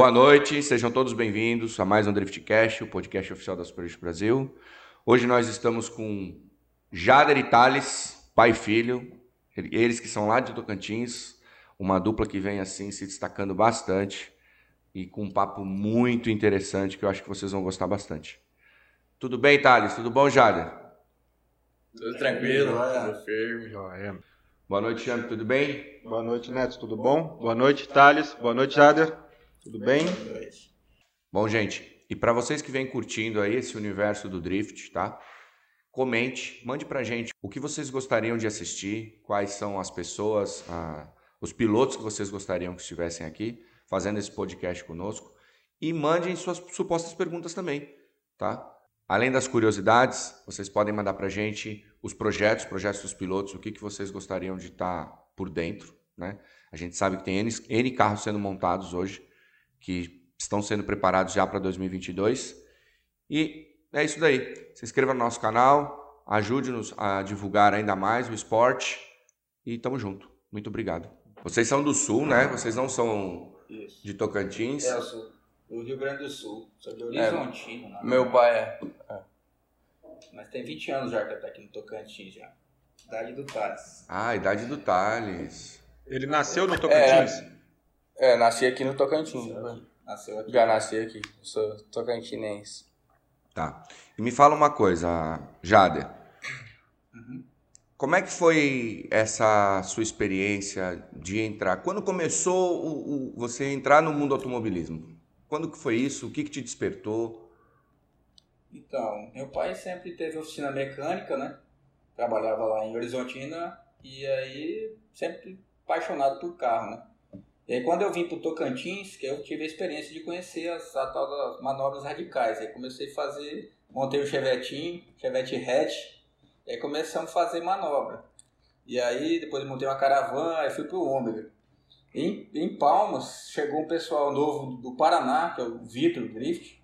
Boa noite, sejam todos bem-vindos a mais um Driftcast, o podcast oficial da Super Brasil. Hoje nós estamos com Jader e Thales, pai e filho, eles que são lá de Tocantins, uma dupla que vem assim se destacando bastante e com um papo muito interessante que eu acho que vocês vão gostar bastante. Tudo bem, Thales? Tudo bom, Jader? Tudo tranquilo, tudo firme, joia. Boa noite, Champ, tudo bem? Boa noite, Neto, tudo bom? Boa noite, Thales. Boa noite, Jader. Tudo bem? Boa noite. Bom, gente, e para vocês que vêm curtindo aí esse universo do Drift, tá? Comente, mande pra gente o que vocês gostariam de assistir, quais são as pessoas, ah, os pilotos que vocês gostariam que estivessem aqui fazendo esse podcast conosco e mandem suas supostas perguntas também, tá? Além das curiosidades, vocês podem mandar para a gente os projetos, projetos dos pilotos, o que, que vocês gostariam de estar tá por dentro. Né? A gente sabe que tem N, N carros sendo montados hoje, que estão sendo preparados já para 2022. E é isso daí. Se inscreva no nosso canal, ajude-nos a divulgar ainda mais o esporte e tamo junto. Muito obrigado. Vocês são do Sul, né? Vocês não são isso. de Tocantins? É, eu sou do Rio Grande do Sul. Sou de Horizontino. É, meu pai é. é. Mas tem 20 anos já que tá aqui no Tocantins já. Idade do Thales. Ah, idade do Thales. Ele nasceu no Tocantins? É, é nasci aqui no Tocantins. Nasceu, nasceu aqui. Já nasci aqui. Sou tocantinense. Tá. E me fala uma coisa, Jader. Uhum. Como é que foi essa sua experiência de entrar? Quando começou o, o, você entrar no mundo automobilismo? Quando que foi isso? O que, que te despertou? Então, meu pai sempre teve oficina mecânica, né? Trabalhava lá em Horizontina e aí sempre apaixonado por carro, né? E aí quando eu vim para o Tocantins, que eu tive a experiência de conhecer as tal das manobras radicais. Aí comecei a fazer, montei o um Chevetinho, Chevette hatch, e aí começamos a fazer manobra. E aí depois montei uma caravana, e fui para o Ômega. Em, em Palmas, chegou um pessoal novo do Paraná, que é o Vitor Drift,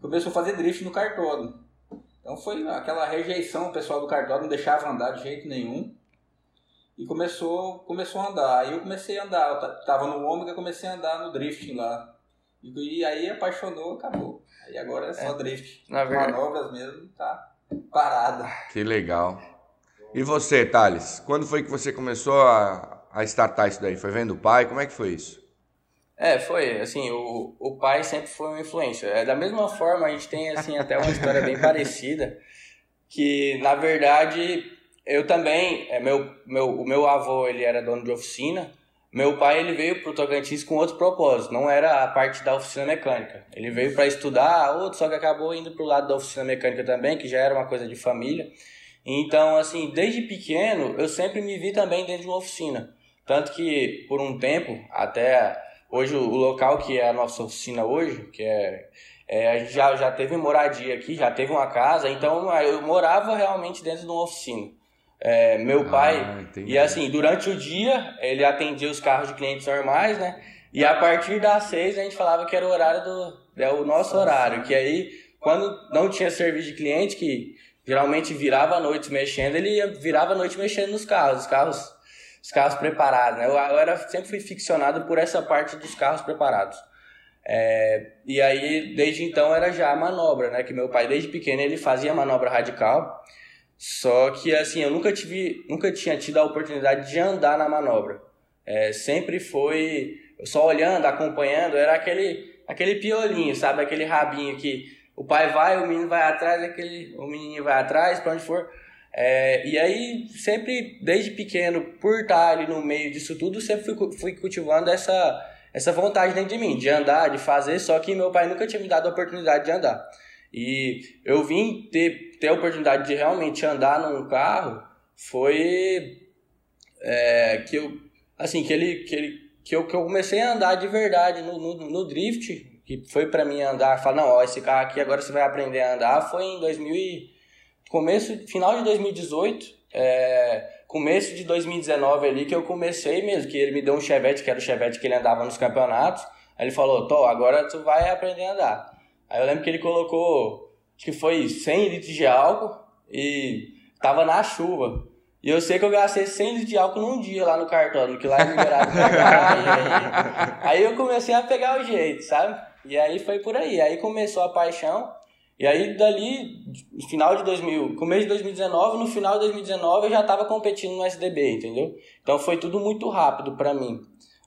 começou a fazer drift no cartódromo. Então foi aquela rejeição, o pessoal do cartódromo não deixava andar de jeito nenhum. E começou, começou a andar. Aí eu comecei a andar, eu tava no Ômega, comecei a andar no drifting lá. E, aí apaixonou, acabou. Aí agora é só é, drift. Na verdade... Manobras mesmo, tá parada. Que legal. E você, Thales, quando foi que você começou a, a startar isso daí? Foi vendo o pai? Como é que foi isso? É, foi, assim, o, o pai sempre foi uma influência. É, da mesma forma, a gente tem, assim, até uma história bem parecida, que, na verdade, eu também, é, meu, meu, o meu avô, ele era dono de oficina, meu pai, ele veio pro Tocantins com outro propósito, não era a parte da oficina mecânica. Ele veio para estudar, outro, só que acabou indo pro lado da oficina mecânica também, que já era uma coisa de família. Então, assim, desde pequeno, eu sempre me vi também dentro de uma oficina. Tanto que, por um tempo, até hoje, o local que é a nossa oficina hoje, que é, é a gente já, já teve moradia aqui, já teve uma casa, então eu morava realmente dentro de uma oficina. É, meu ah, pai, e assim, durante o dia, ele atendia os carros de clientes normais, né? E a partir das seis a gente falava que era o horário do. É o nosso horário. Que aí, quando não tinha serviço de cliente, que geralmente virava a noite mexendo, ele virava a noite mexendo nos carros. Os carros os carros preparados, né? Eu, eu era, sempre fui ficcionado por essa parte dos carros preparados. É, e aí, desde então, era já a manobra, né? Que meu pai, desde pequeno, ele fazia manobra radical. Só que, assim, eu nunca, tive, nunca tinha tido a oportunidade de andar na manobra. É, sempre foi só olhando, acompanhando, era aquele, aquele piolinho, sabe? Aquele rabinho que o pai vai, o menino vai atrás, aquele, o menininho vai atrás, para onde for. É, e aí, sempre, desde pequeno, por estar ali no meio disso tudo, sempre fui, fui cultivando essa, essa vontade dentro de mim, de andar, de fazer, só que meu pai nunca tinha me dado a oportunidade de andar. E eu vim ter, ter a oportunidade de realmente andar num carro, foi é, que eu, assim, que ele, que ele, que eu, que eu comecei a andar de verdade no, no, no drift, que foi para mim andar, falar, não, ó, esse carro aqui agora você vai aprender a andar, foi em 2000 começo, final de 2018, é, começo de 2019 ali que eu comecei mesmo, que ele me deu um chevette, que era o chevette que ele andava nos campeonatos. Aí ele falou, Tô, agora tu vai aprender a andar. Aí eu lembro que ele colocou, acho que foi 100 litros de álcool e tava na chuva. E eu sei que eu gastei 100 litros de álcool num dia lá no cartório, que lá é liberado aí, aí eu comecei a pegar o jeito, sabe? E aí foi por aí. Aí começou a paixão. E aí dali, no final de 2000, começo de 2019, no final de 2019 eu já estava competindo no SDB, entendeu? Então foi tudo muito rápido para mim.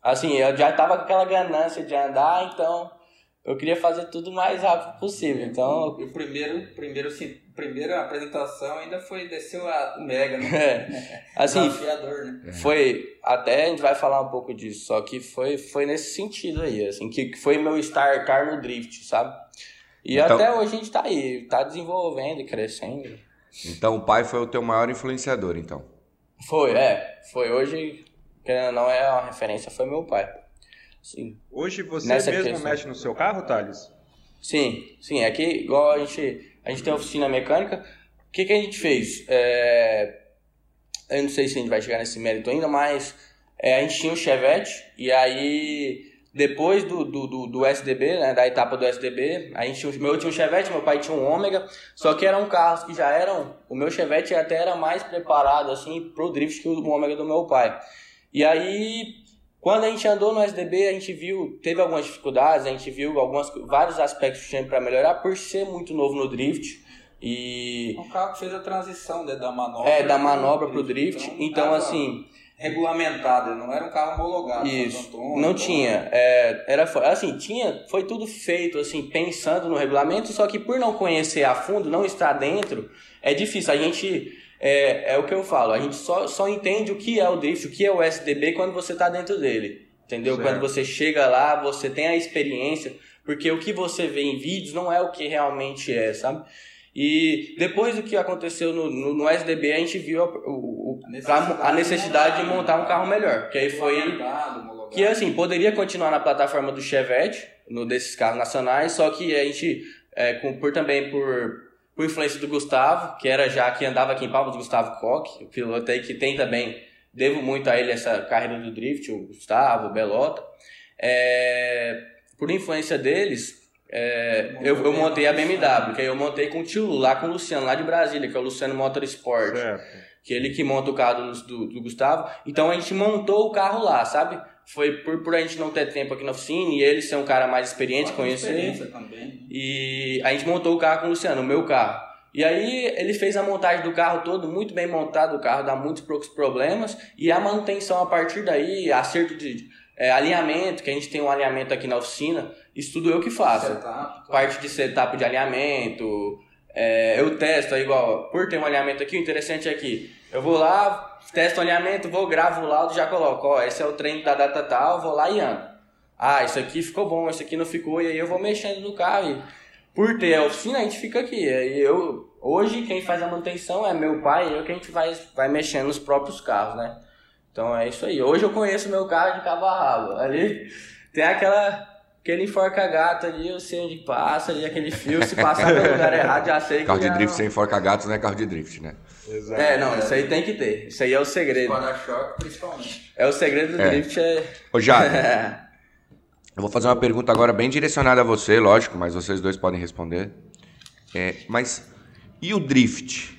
Assim, eu já tava com aquela ganância de andar, então eu queria fazer tudo o mais rápido possível. Então, o primeiro, primeiro, assim, primeira apresentação ainda foi descer o Mega, né? É. Assim, Desafiador, né? Foi, até a gente vai falar um pouco disso, só que foi, foi nesse sentido aí, assim, que foi meu startar no drift, sabe? E então, até hoje a gente tá aí, tá desenvolvendo e crescendo. Então o pai foi o teu maior influenciador, então? Foi, é. Foi hoje, que não é uma referência, foi meu pai. Sim. Hoje você Nessa mesmo questão. mexe no seu carro, Thales? Sim, sim. É que igual a gente, a gente tem oficina mecânica. O que, que a gente fez? É, eu não sei se a gente vai chegar nesse mérito ainda, mas é, a gente tinha um Chevette e aí depois do, do, do, do, SDB, né, da etapa do SDB, a gente, meu tinha um Chevette, meu pai tinha um Ômega, só que eram carros que já eram, o meu Chevette até era mais preparado assim pro drift que o Ômega do meu pai. E aí, quando a gente andou no SDB, a gente viu, teve algumas dificuldades, a gente viu algumas, vários aspectos que tinha para melhorar por ser muito novo no drift. E... Um carro que fez a transição né, da manobra. É, da manobra pro drift. Então, então assim. Regulamentado, não era um carro homologado. Isso. Antônio, não tinha. É, era assim, tinha, foi tudo feito assim, pensando no regulamento, só que por não conhecer a fundo, não estar dentro, é difícil. A gente é, é o que eu falo, a gente só, só entende o que é o drift, o que é o SDB quando você está dentro dele. Entendeu? Certo. Quando você chega lá, você tem a experiência, porque o que você vê em vídeos não é o que realmente é, sabe? E depois do que aconteceu no, no, no SDB, a gente viu a, o, a, necessidade, a necessidade de montar um carro melhor. Que aí foi. Que assim, poderia continuar na plataforma do Chevette, no desses carros nacionais, só que a gente, é, com, por também por por influência do Gustavo, que era já que andava aqui em Palmas, Gustavo Koch, o piloto aí que tem também, devo muito a ele essa carreira do drift, o Gustavo, o Belota. É, por influência deles, é, eu, eu, montei a BMW, que aí eu montei com o tio lá com o Luciano, lá de Brasília, que é o Luciano Motorsport. Certo. Que é ele que monta o carro do, do, do, Gustavo. Então a gente montou o carro lá, sabe? Foi por, por a gente não ter tempo aqui na oficina e ele ser um cara mais experiente, conhecer. Também. Né? E a gente montou o carro com o Luciano, o meu carro. E aí ele fez a montagem do carro todo, muito bem montado o carro, dá muitos poucos problemas. E a manutenção a partir daí, acerto de é, alinhamento, que a gente tem um alinhamento aqui na oficina, isso tudo eu que faço. Setup, Parte de setup de alinhamento, é, eu testo, é igual, por ter um alinhamento aqui, o interessante é que eu vou lá, testo o alinhamento, vou, gravo o laudo e já coloco, ó, esse é o treino da data tal, vou lá e ando. Ah, isso aqui ficou bom, isso aqui não ficou, e aí eu vou mexendo no carro. E por ter a oficina, a gente fica aqui. E eu, hoje, quem faz a manutenção é meu pai e eu que a gente vai, vai mexendo nos próprios carros, né? Então é isso aí. Hoje eu conheço meu carro de cabo a rabo. Ali tem aquela aquele enforca-gato ali, eu sei onde passa, ali aquele fio, se passar no lugar errado, já sei que. Carro de drift não... sem enforca-gato não é carro de drift, né? Exato. É, não, isso aí tem que ter. Isso aí é o segredo. Para-choque, principalmente. É o segredo do é. drift é. Ô, Jade, eu vou fazer uma pergunta agora bem direcionada a você, lógico, mas vocês dois podem responder. É, mas e o drift?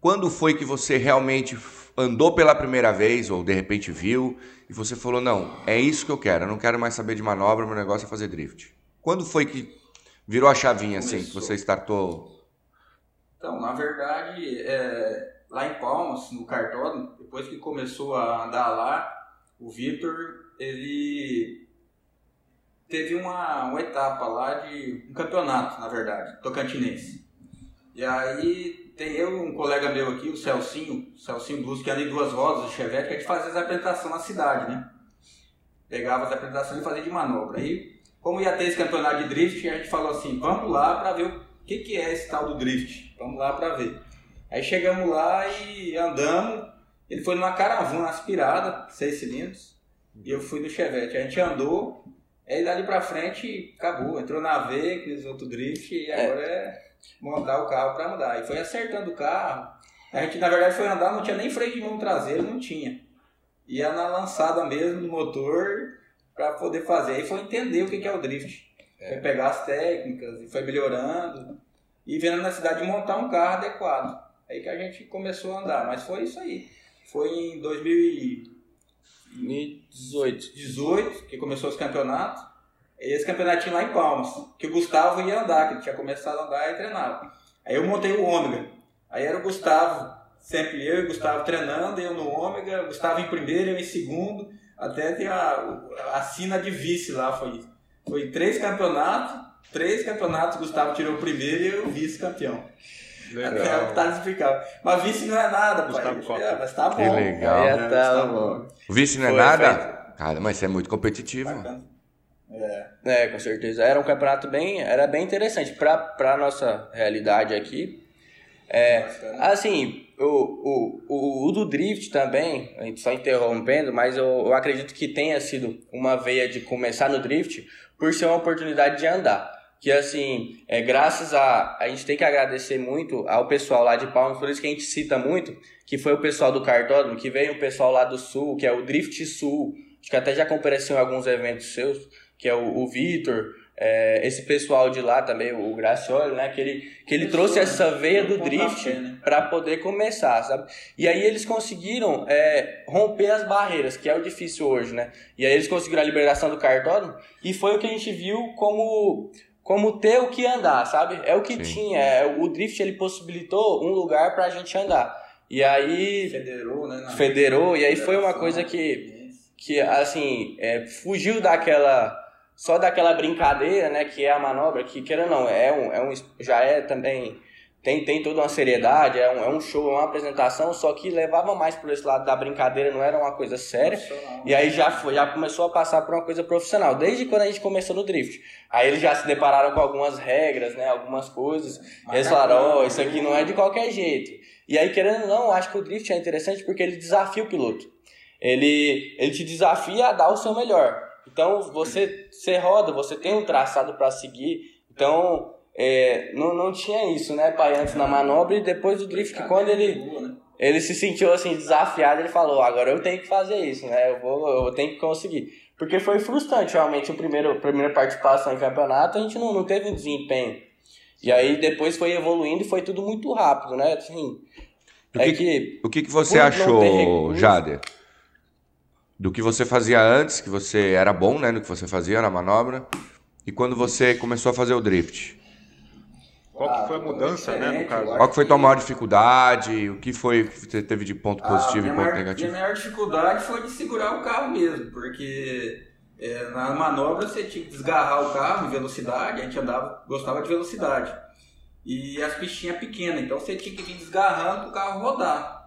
Quando foi que você realmente andou pela primeira vez, ou de repente viu, e você falou: não, é isso que eu quero, eu não quero mais saber de manobra, meu negócio é fazer drift? Quando foi que virou a chavinha assim, que você startou? Então, na verdade, é, lá em Palmas, no cartódromo, depois que começou a andar lá, o Vitor, ele teve uma, uma etapa lá de um campeonato, na verdade, tocantinense. E aí tem eu um colega meu aqui, o Celcinho, o Celcinho Blues, que anda em duas rodas, o Chevette, que a gente fazia as apresentações na cidade, né? Pegava as apresentações e fazia de manobra. Aí, como ia ter esse campeonato de drift, a gente falou assim, vamos lá para ver o que, que é esse tal do drift. Vamos lá para ver. Aí chegamos lá e andamos. Ele foi numa caravana aspirada, seis cilindros, e eu fui no Chevette. A gente andou, aí dali pra frente acabou. Entrou na V, fez outro drift e agora é, é montar o carro para andar. E foi acertando o carro. A gente, na verdade, foi andar, não tinha nem freio de mão traseiro, não tinha. Ia na lançada mesmo do motor para poder fazer. Aí foi entender o que é o drift. É. Foi pegar as técnicas e foi melhorando. E vendo na cidade montar um carro adequado. Aí que a gente começou a andar. Mas foi isso aí. foi em 2018 18, que começou os campeonatos. E esse campeonatinho lá em Palmas, que o Gustavo ia andar, que ele tinha começado a andar e treinava. Aí eu montei o ômega. Aí era o Gustavo, sempre eu e o Gustavo treinando, eu no ômega, Gustavo em primeiro, eu em segundo. Até tem a, a sina de vice lá, foi, foi três campeonatos, três campeonatos, o Gustavo tirou o primeiro e eu vice-campeão. Legal. Tá explicado. Mas vice não é nada, Gustavo pai. É, mas tá bom. Que legal. É, tá, tá bom. O vice não é foi, nada? Foi. Cara, mas você é muito competitivo. É. é, com certeza. Era um campeonato bem, era bem interessante para para nossa realidade aqui. É, assim, o, o, o, do drift também, a gente só interrompendo, mas eu, eu acredito que tenha sido uma veia de começar no drift por ser uma oportunidade de andar. Que assim, é, graças a. A gente tem que agradecer muito ao pessoal lá de Palmas, por isso que a gente cita muito, que foi o pessoal do cartódromo, que veio o pessoal lá do Sul, que é o Drift Sul, acho que até já compareceu em alguns eventos seus, que é o, o Vitor, é, esse pessoal de lá também, o Gracioli, né? Que ele, que ele trouxe essa veia do drift para poder começar, sabe? E aí eles conseguiram é, romper as barreiras, que é o difícil hoje, né? E aí eles conseguiram a liberação do cartódromo e foi o que a gente viu como como ter o que andar, sabe? É o que Sim. tinha. É, o drift ele possibilitou um lugar para a gente andar. E aí federou, né? Federou e aí foi uma coisa que que assim é, fugiu daquela só daquela brincadeira, né, que é a manobra, que queira não, é um, é um, já é também, tem, tem toda uma seriedade, é um, é um show, é uma apresentação, só que levava mais por esse lado da brincadeira, não era uma coisa séria, e aí já, foi, já começou a passar por uma coisa profissional, desde quando a gente começou no drift. Aí eles já se depararam com algumas regras, né, algumas coisas, e eles falaram, ó, oh, isso aqui não é de qualquer jeito. E aí, querendo ou não, acho que o drift é interessante porque ele desafia o piloto. Ele, ele te desafia a dar o seu melhor. Então você, você roda, você tem um traçado para seguir. Então é, não, não tinha isso, né, pai? Antes na manobra e depois do drift, que quando ele, ele se sentiu assim desafiado, ele falou: agora eu tenho que fazer isso, né? Eu vou, eu tenho que conseguir. Porque foi frustrante, realmente, o primeiro, a primeira participação em campeonato, a gente não, não teve um desempenho. E aí depois foi evoluindo e foi tudo muito rápido, né? Assim, o que, é que, o que, que você achou, Jader? Do que você fazia antes, que você era bom, né, no que você fazia na manobra, e quando você começou a fazer o drift? Qual que foi a mudança, né, no caso? Qual que foi a tua maior dificuldade? O que foi que você teve de ponto ah, positivo e ponto maior, negativo? A minha maior dificuldade foi de segurar o carro mesmo, porque é, na manobra você tinha que desgarrar o carro em velocidade, a gente andava, gostava de velocidade. E as pistinhas pequenas, então você tinha que vir desgarrando para o carro rodar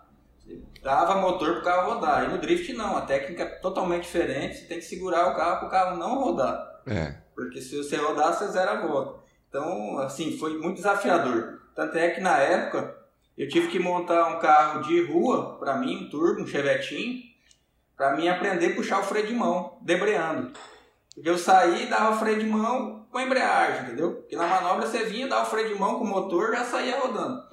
dava motor para o carro rodar. E no drift não, a técnica é totalmente diferente, você tem que segurar o carro para o carro não rodar. É. Porque se você rodar, você zera a volta. Então, assim, foi muito desafiador. Tanto é que na época eu tive que montar um carro de rua, para mim, um turbo, um chevetinho, para mim aprender a puxar o freio de mão, debreando. Porque eu saí e dava freio de mão com a embreagem, entendeu? Porque na manobra você vinha, dava o freio de mão com o motor já saía rodando.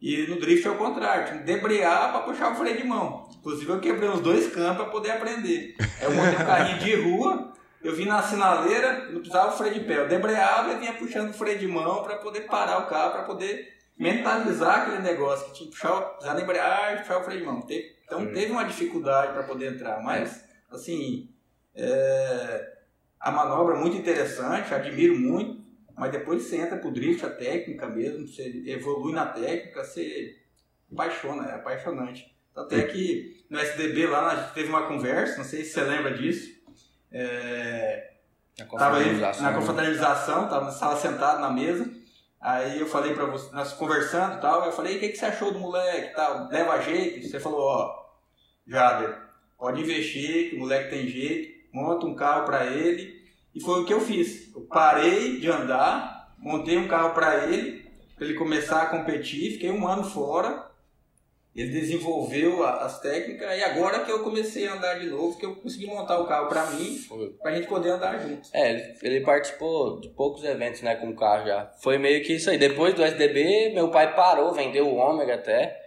E no drift é o contrário, tinha que debrear para puxar o freio de mão. Inclusive eu quebrei os dois campos para poder aprender. Eu montei um carrinho de rua, eu vim na sinaleira, não precisava o freio de pé. Eu debreava e vinha puxando o freio de mão para poder parar o carro, para poder mentalizar aquele negócio, que tinha que puxar, precisar embrear e puxar o freio de mão. Então teve uma dificuldade para poder entrar, mas assim, é, a manobra é muito interessante, admiro muito mas depois você entra pro drift, a técnica mesmo, você evolui na técnica, você apaixona, é apaixonante. Tanto é que no SDB lá a gente teve uma conversa, não sei se você lembra disso. É, na confraternização. Na confraternização, tava, estava sentado na mesa. Aí eu falei pra você, nós conversando e tal, eu falei, o que, que você achou do moleque tal? Leva jeito? Você falou, ó, Jader, pode investir, que o moleque tem jeito, monta um carro para ele e foi o que eu fiz. Eu parei de andar, montei um carro para ele, para ele começar a competir, fiquei um ano fora. Ele desenvolveu as técnicas e agora que eu comecei a andar de novo, que eu consegui montar o carro para mim, para a gente poder andar juntos. É, ele participou de poucos eventos, né, com o carro já. Foi meio que isso aí. Depois do SDB, meu pai parou, vendeu o Ômega até.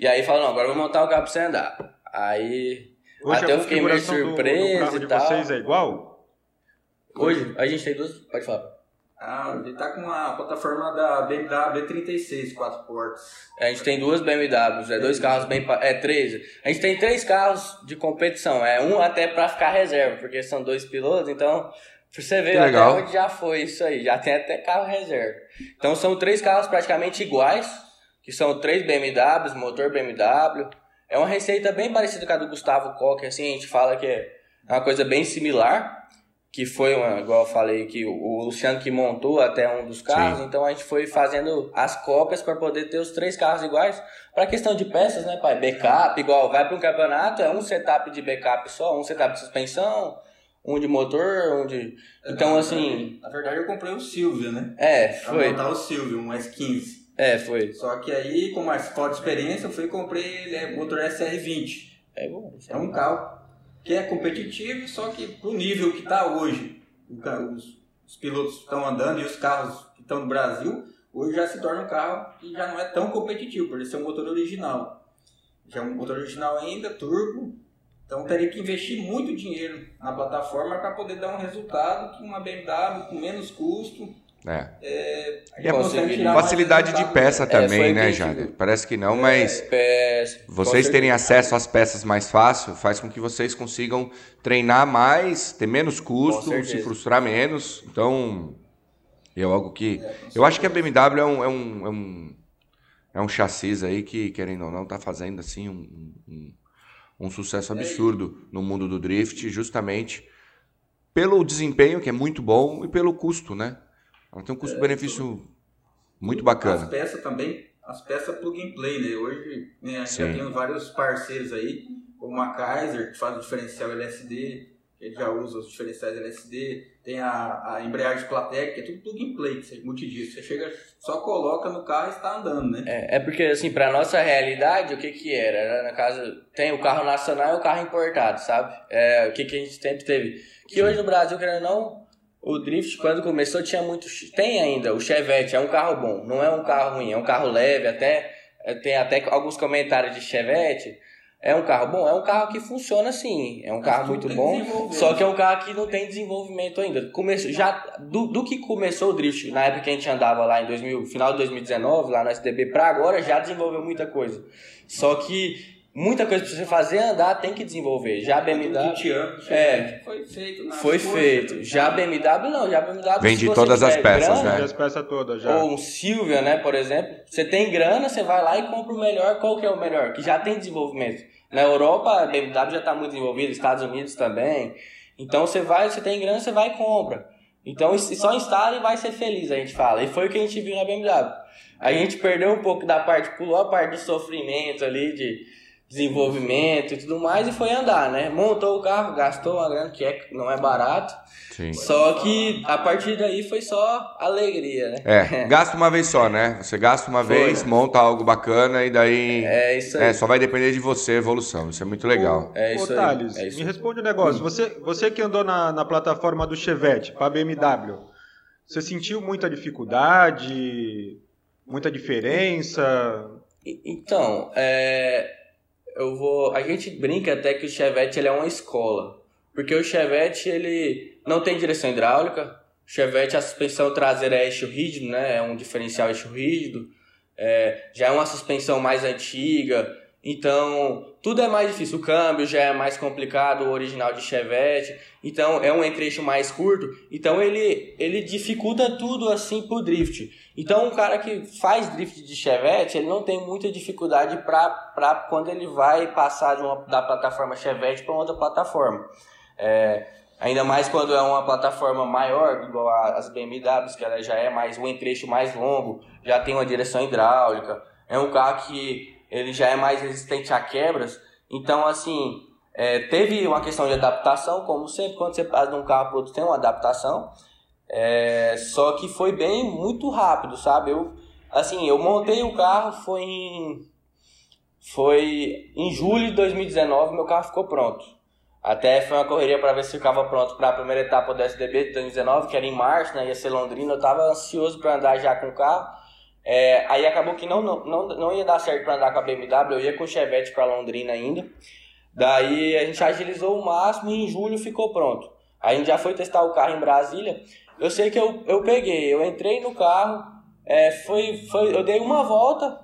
E aí falou, não, agora eu vou montar o carro para você andar. Aí Hoje até eu fiquei meio surpreso do, do carro de vocês é igual? Hoje, a gente tem duas. Pode falar. Ah, ele tá com a plataforma da BMW 36 quatro portas. A gente tem duas BMWs, é dois carros bem. É três. A gente tem três carros de competição. É um até pra ficar reserva, porque são dois pilotos, então. Pra você ver até onde já foi isso aí. Já tem até carro reserva. Então são três carros praticamente iguais, que são três BMWs, motor BMW. É uma receita bem parecida com a do Gustavo Koch, assim, a gente fala que é uma coisa bem similar que foi uma, igual eu falei que o Luciano que montou até um dos carros, Sim. então a gente foi fazendo as cópias para poder ter os três carros iguais. Para questão de peças, né, pai? Backup, igual vai para um campeonato, é um setup de backup só, um setup de suspensão, um de motor, um de. Então, assim. Na verdade, eu comprei o Silvio, né? É, foi. Pra montar o Silvio, um S15. É, foi. Só que aí, com mais falta de experiência, eu fui e comprei é, motor SR20. É bom. É um carro que é competitivo, só que pro nível que está hoje, os, os pilotos estão andando e os carros que estão no Brasil, hoje já se torna um carro que já não é tão competitivo, por ser um motor original. Já é um motor original ainda, turbo, então teria que investir muito dinheiro na plataforma para poder dar um resultado que uma BMW com menos custo é. é e a facilidade de peça também, é, né, Jader? Parece que não, mas é, vocês terem acesso às peças mais fácil faz com que vocês consigam treinar mais, ter menos custo, se frustrar menos. Então, é algo que. É, eu acho que a BMW é um, é um, é um, é um chassis aí que, querendo ou não, está fazendo assim um, um, um sucesso absurdo no mundo do drift, justamente pelo desempenho, que é muito bom, e pelo custo, né? Ela tem um custo-benefício é, muito bacana. As peças também, as peças plug and play, né? Hoje né, já tem vários parceiros aí, como a Kaiser, que faz o diferencial LSD, que já usa os diferenciais LSD, tem a, a embreagem Platec, que é tudo plug and play, que você multidisco. Você chega, só coloca no carro e está andando, né? É, é porque, assim, para nossa realidade, o que que era? Na casa, tem o carro nacional e o carro importado, sabe? É, o que que a gente sempre teve. Que Sim. hoje no Brasil, querendo ou não, o drift, quando começou, tinha muito. Tem ainda, o Chevette é um carro bom, não é um carro ruim, é um carro leve, até. É, tem até alguns comentários de Chevette. É um carro bom? É um carro que funciona sim. É um Mas carro muito bom. Só que é um carro que não tem desenvolvimento ainda. Começou, já, do, do que começou o drift, na época que a gente andava lá em 2000, final de 2019, lá no SDB, pra agora já desenvolveu muita coisa. Só que muita coisa para você fazer andar tem que desenvolver. Já a BMW. é, foi feito. Foi feito. Já a BMW não, já a BMW. Vende todas as peças, grana, né? as peças todas já. Ou um Silvia, né, por exemplo. Você tem grana, você vai lá e compra o melhor. Qual que é o melhor? Que já tem desenvolvimento. Na Europa, a BMW já está muito desenvolvida, Estados Unidos também. Então você vai, você tem grana, você vai e compra. Então só instala e vai ser feliz, a gente fala. E foi o que a gente viu na BMW. A gente perdeu um pouco da parte, pulou a parte do sofrimento ali, de desenvolvimento e tudo mais e foi andar, né? Montou o carro, gastou uma grana que é, não é barato. Sim. Só que a partir daí foi só alegria, né? É, gasta uma vez só, né? Você gasta uma foi. vez, monta algo bacana e daí. É isso aí. É, só vai depender de você a evolução. Isso é muito legal. Ô, é isso Ô, Thales, é isso me responde um negócio. Você, você que andou na, na plataforma do Chevette para BMW, você sentiu muita dificuldade? Muita diferença? Então, é eu vou. A gente brinca até que o Chevette ele é uma escola. Porque o Chevette ele não tem direção hidráulica. O Chevette, a suspensão traseira é eixo rígido, né? É um diferencial eixo rígido. É, já é uma suspensão mais antiga. Então, tudo é mais difícil. O câmbio já é mais complicado, o original de Chevette. Então, é um entre-eixo mais curto. Então, ele, ele dificulta tudo assim pro drift. Então, um cara que faz drift de Chevette, ele não tem muita dificuldade para quando ele vai passar de uma, da plataforma Chevette para outra plataforma. É, ainda mais quando é uma plataforma maior, igual as BMWs, que ela já é mais um entre-eixo mais longo, já tem uma direção hidráulica. É um carro que ele já é mais resistente a quebras. Então, assim, é, teve uma questão de adaptação, como sempre, quando você passa de um carro para outro tem uma adaptação. É, só que foi bem, muito rápido, sabe? Eu, assim, eu montei o carro, foi em, foi em julho de 2019, meu carro ficou pronto. Até foi uma correria para ver se ficava pronto para a primeira etapa do SDB de 2019, que era em março, né? Ia ser Londrina. Eu estava ansioso para andar já com o carro. É, aí acabou que não, não, não, não ia dar certo para andar com a BMW, eu ia com o Chevette para Londrina ainda. Daí a gente agilizou o máximo e em julho ficou pronto. A gente já foi testar o carro em Brasília. Eu sei que eu, eu peguei, eu entrei no carro, é, foi, foi, eu dei uma volta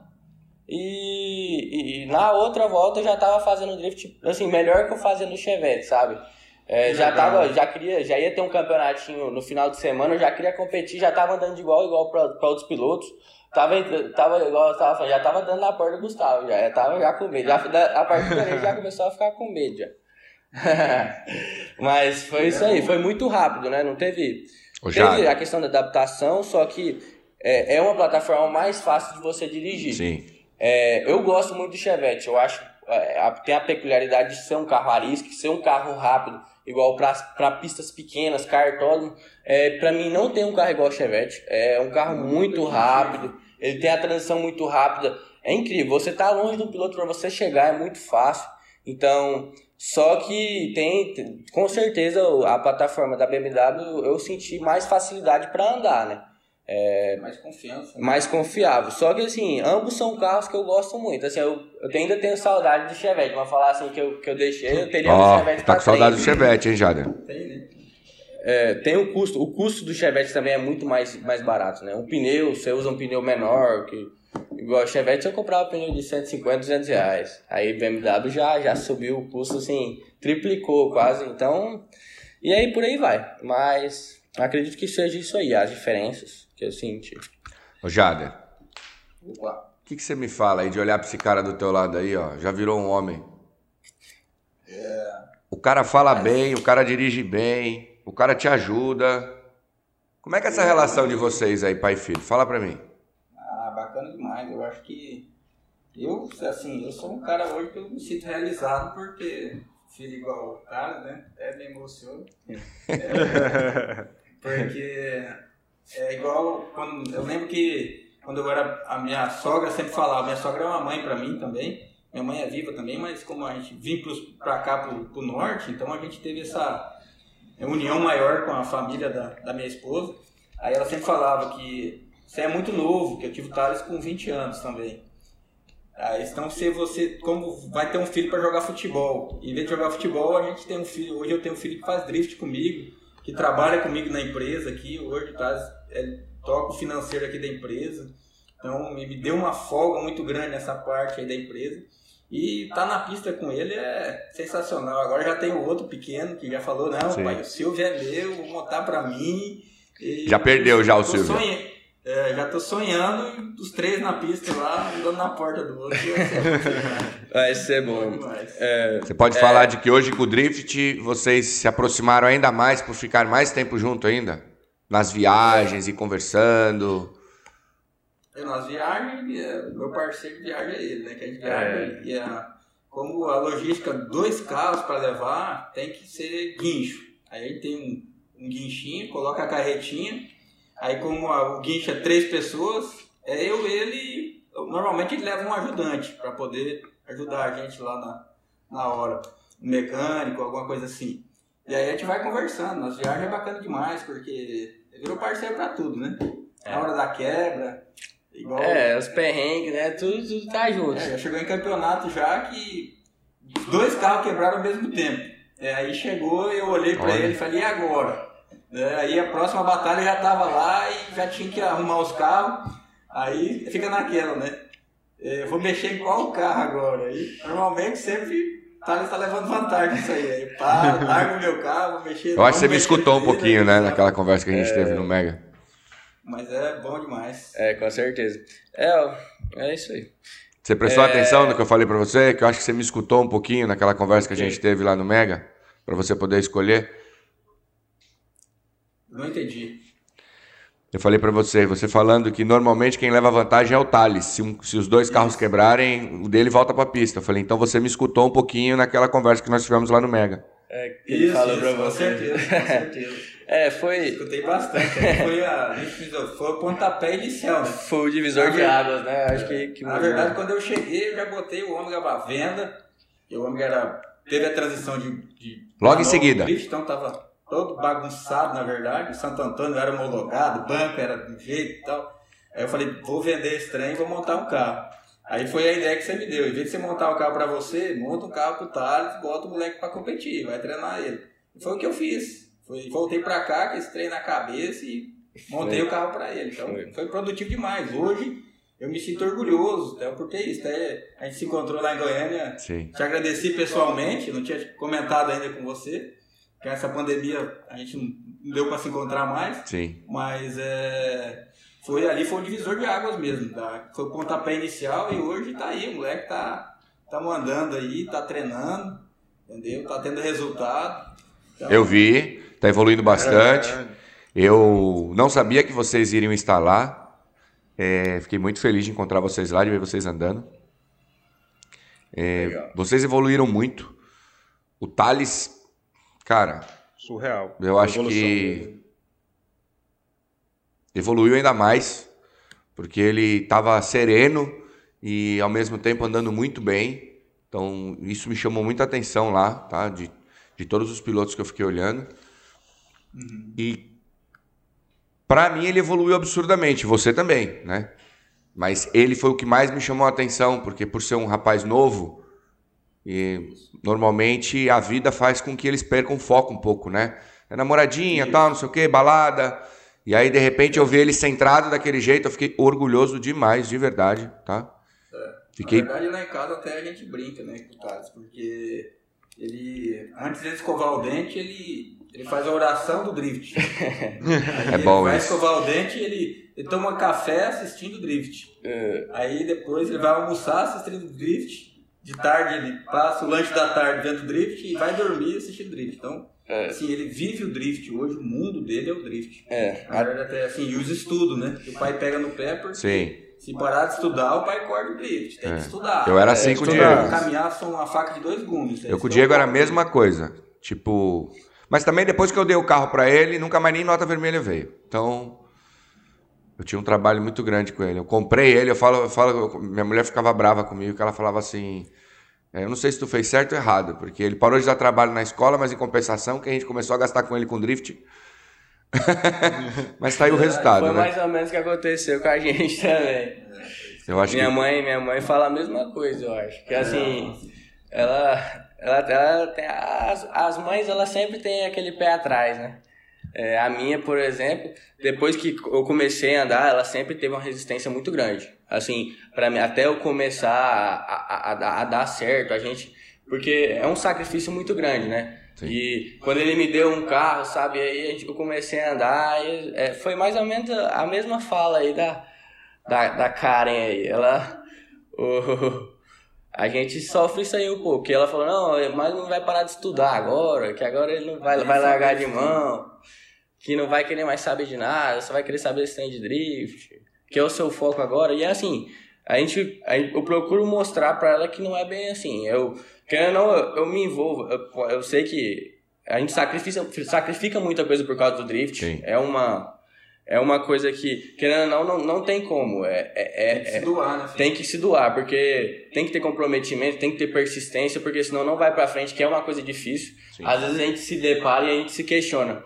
e, e, na outra volta eu já tava fazendo drift, assim, melhor que eu fazia no Chevette, sabe? É, já tava, já queria, já ia ter um campeonatinho no final de semana, eu já queria competir, já tava andando de igual igual para outros pilotos. Tava, tava igual eu tava falando, já tava dando na porta do Gustavo, já, já tava já com medo. Já, a partir daí já começou a ficar com medo já. Mas foi isso aí, foi muito rápido, né? Não teve. Teve a questão da adaptação, só que é, é uma plataforma mais fácil de você dirigir. Sim. É, eu gosto muito do Chevette, eu acho é, tem a peculiaridade de ser um carro arisco, ser um carro rápido, igual para pistas pequenas, cartódromo. É, para mim não tem um carro igual o Chevette, é um carro muito rápido, ele tem a transição muito rápida, é incrível. Você tá longe do piloto para você chegar é muito fácil. Então, só que tem, com certeza a plataforma da BMW eu senti mais facilidade para andar, né? É, mais confiança. Né? Mais confiável. Só que assim, ambos são carros que eu gosto muito. Assim, eu, eu ainda tenho saudade do Chevette. Vamos falar assim que eu, que eu deixei, eu teria oh, Chevette Tá com saudade do Chevette, hein, Jader? Tem, né? É, tem o custo. O custo do Chevette também é muito mais, mais barato, né? Um pneu, você usa um pneu menor, que igual o Chevette eu comprava pneu de 150, 200 reais. Aí BMW já, já subiu o custo, assim, triplicou quase. Então, e aí por aí vai. Mas acredito que seja isso aí, as diferenças que eu senti. Ô Jader, o que, que você me fala aí de olhar para esse cara do teu lado aí, ó? Já virou um homem. É... O cara fala Mas... bem, o cara dirige bem, o cara te ajuda. Como é que é essa relação de vocês aí, pai e filho? Fala pra mim. Bacana demais. Eu acho que eu, assim, eu sou um cara hoje que eu me sinto realizado por ter filho igual o cara, né? Até me emociona. É, porque é igual quando eu lembro que quando eu era a minha sogra sempre falava, minha sogra é uma mãe para mim também. Minha mãe é viva também, mas como a gente vim para cá pro, pro norte, então a gente teve essa união maior com a família da, da minha esposa. Aí ela sempre falava que você é muito novo, que eu tive o Thales com 20 anos também. Aí, então, se você como vai ter um filho para jogar futebol, em vez de jogar futebol, a gente tem um filho. Hoje eu tenho um filho que faz drift comigo, que trabalha comigo na empresa aqui. Hoje Thales é, toca o financeiro aqui da empresa. Então me, deu uma folga muito grande nessa parte aí da empresa. E tá na pista com ele é sensacional. Agora já tem o outro pequeno que já falou, não, Sim. pai, o Silvio é meu, vou montar para mim. E já perdeu já o Silvio. Sonhei. É, já tô sonhando os três na pista lá, andando na porta do outro. Vai ser bom. É, Você pode é... falar de que hoje com o Drift vocês se aproximaram ainda mais por ficar mais tempo junto ainda? nas viagens e conversando? É, nas viagens, é, meu parceiro de viagem é ele, né? Que a gente viaja é. e a, como a logística, dois carros para levar, tem que ser guincho. Aí a gente tem um, um guinchinho, coloca a carretinha, aí como o guincho é três pessoas, é eu, ele, normalmente ele leva um ajudante para poder ajudar a gente lá na, na hora. Um mecânico, alguma coisa assim. E aí a gente vai conversando. Nas viagens é bacana demais, porque virou parceiro pra tudo, né? É. A hora da quebra. Igual... É, os perrengues, né? Tudo, tudo tá junto. É, já chegou em campeonato já que dois carros quebraram ao mesmo tempo. É, aí chegou, eu olhei pra Olha. ele e falei, e agora? É, aí a próxima batalha já tava lá e já tinha que arrumar os carros. Aí fica naquela, né? É, vou mexer em qual carro agora? Aí, normalmente sempre Thales tá levando vantagem nisso aí. aí pá, larga o meu carro, vou mexer. Eu acho que você me escutou um pouquinho, né, naquela conversa que a gente é... teve no Mega. Mas é bom demais. É, com certeza. É, é isso aí. Você prestou é... atenção no que eu falei para você? Que eu acho que você me escutou um pouquinho naquela conversa que a gente teve lá no Mega, para você poder escolher. Não entendi. Eu falei para você, você falando que normalmente quem leva vantagem é o Thales. Se, um, se os dois carros quebrarem, o dele volta para a pista. Eu falei, então você me escutou um pouquinho naquela conversa que nós tivemos lá no Mega. É, que ele falou isso, pra você. Com certeza, com certeza. é, foi. Escutei bastante. foi, a, foi o pontapé inicial, né? Foi o divisor de águas, né? Acho que, que Na verdade, quando eu cheguei, eu já botei o ômega para venda. E o ômega era, teve a transição de. de Logo em seguida. então tava todo bagunçado, na verdade. Santo Antônio era homologado, banco era de jeito e tal. Aí eu falei, vou vender esse trem e vou montar um carro. Aí foi a ideia que você me deu. Em vez de você montar o um carro para você, monta um carro pro Thales, bota o moleque para competir, vai treinar ele. Foi o que eu fiz. Foi, voltei pra cá com esse trem na cabeça e montei o carro para ele. Então foi. produtivo demais. Hoje eu me sinto orgulhoso, até por ter isso. Até a gente se encontrou lá em Goiânia. Sim. Te agradeci pessoalmente, não tinha comentado ainda com você. Que essa pandemia a gente não deu para se encontrar mais. Sim. Mas é, foi ali foi um divisor de águas mesmo. Tá? Foi o pontapé inicial e hoje tá aí, o moleque tá, tá mandando aí, tá treinando, entendeu? Tá tendo resultado. Então, eu vi, tá evoluindo bastante. É, eu não sabia que vocês iriam estar lá. É, fiquei muito feliz de encontrar vocês lá, de ver vocês andando. É, vocês evoluíram muito. O Thales, cara. Surreal. Eu acho que evoluiu ainda mais, porque ele estava sereno e ao mesmo tempo andando muito bem. Então, isso me chamou muita atenção lá, tá? De, de todos os pilotos que eu fiquei olhando. Uhum. E para mim ele evoluiu absurdamente, você também, né? Mas ele foi o que mais me chamou a atenção, porque por ser um rapaz novo, e normalmente a vida faz com que eles percam foco um pouco, né? É namoradinha, Isso. tal, não sei o quê, balada. E aí, de repente, eu vi ele centrado daquele jeito, eu fiquei orgulhoso demais, de verdade, tá? É. Fiquei... Na verdade, lá em casa até a gente brinca, né, com o Thales, porque ele, antes de escovar o dente, ele ele faz a oração do drift. é bom ele vai escovar o dente ele, ele toma café assistindo drift. É. Aí depois ele vai almoçar assistindo drift. De tarde ele passa o lanche da tarde vendo drift e vai dormir assistindo drift. Então, é. assim, ele vive o drift. Hoje o mundo dele é o drift. É. até assim, e os estudos, né? O pai pega no pé porque... Sim. Se parar de estudar, o pai corta o drift. Tem é. que estudar. Eu era assim é, com o Diego. Caminhar são uma faca de dois gumes. Eu com o Diego era a mesma coisa. Tipo, mas também depois que eu dei o carro para ele, nunca mais nem nota vermelha veio. Então, eu tinha um trabalho muito grande com ele. Eu comprei ele, eu falo, eu falo minha mulher ficava brava comigo, que ela falava assim, é, eu não sei se tu fez certo ou errado, porque ele parou de dar trabalho na escola, mas em compensação que a gente começou a gastar com ele com drift. mas tá aí o resultado, Foi né? mais ou menos o que aconteceu com a gente também. Eu acho minha que... mãe, minha mãe fala a mesma coisa, eu acho. Que assim, ela ela, ela tem, as, as mães, elas sempre têm aquele pé atrás, né? É, a minha, por exemplo, depois que eu comecei a andar, ela sempre teve uma resistência muito grande. Assim, para mim, até eu começar a, a, a, dar certo, a gente. Porque é um sacrifício muito grande, né? Sim. E quando ele me deu um carro, sabe, aí eu comecei a andar, e, é, foi mais ou menos a mesma fala aí da, da, da Karen aí. Ela. Oh, a gente sofre isso aí um pouco. Que ela falou, não, mas não vai parar de estudar agora, que agora ele não vai, vai largar de mão, que não vai querer mais saber de nada, só vai querer saber se tem de drift, que é o seu foco agora. E é assim, a gente, a gente eu procuro mostrar para ela que não é bem assim. Eu, querendo não, eu, eu me envolvo, eu, eu sei que a gente sacrifica, sacrifica muita coisa por causa do drift. Sim. É uma é uma coisa que, querendo ou não, não, não tem como. É, é, é tem que se doar, né? Tem que se doar, porque tem que ter comprometimento, tem que ter persistência, porque senão não vai pra frente, que é uma coisa difícil. Sim. Às vezes a gente se depara e a gente se questiona.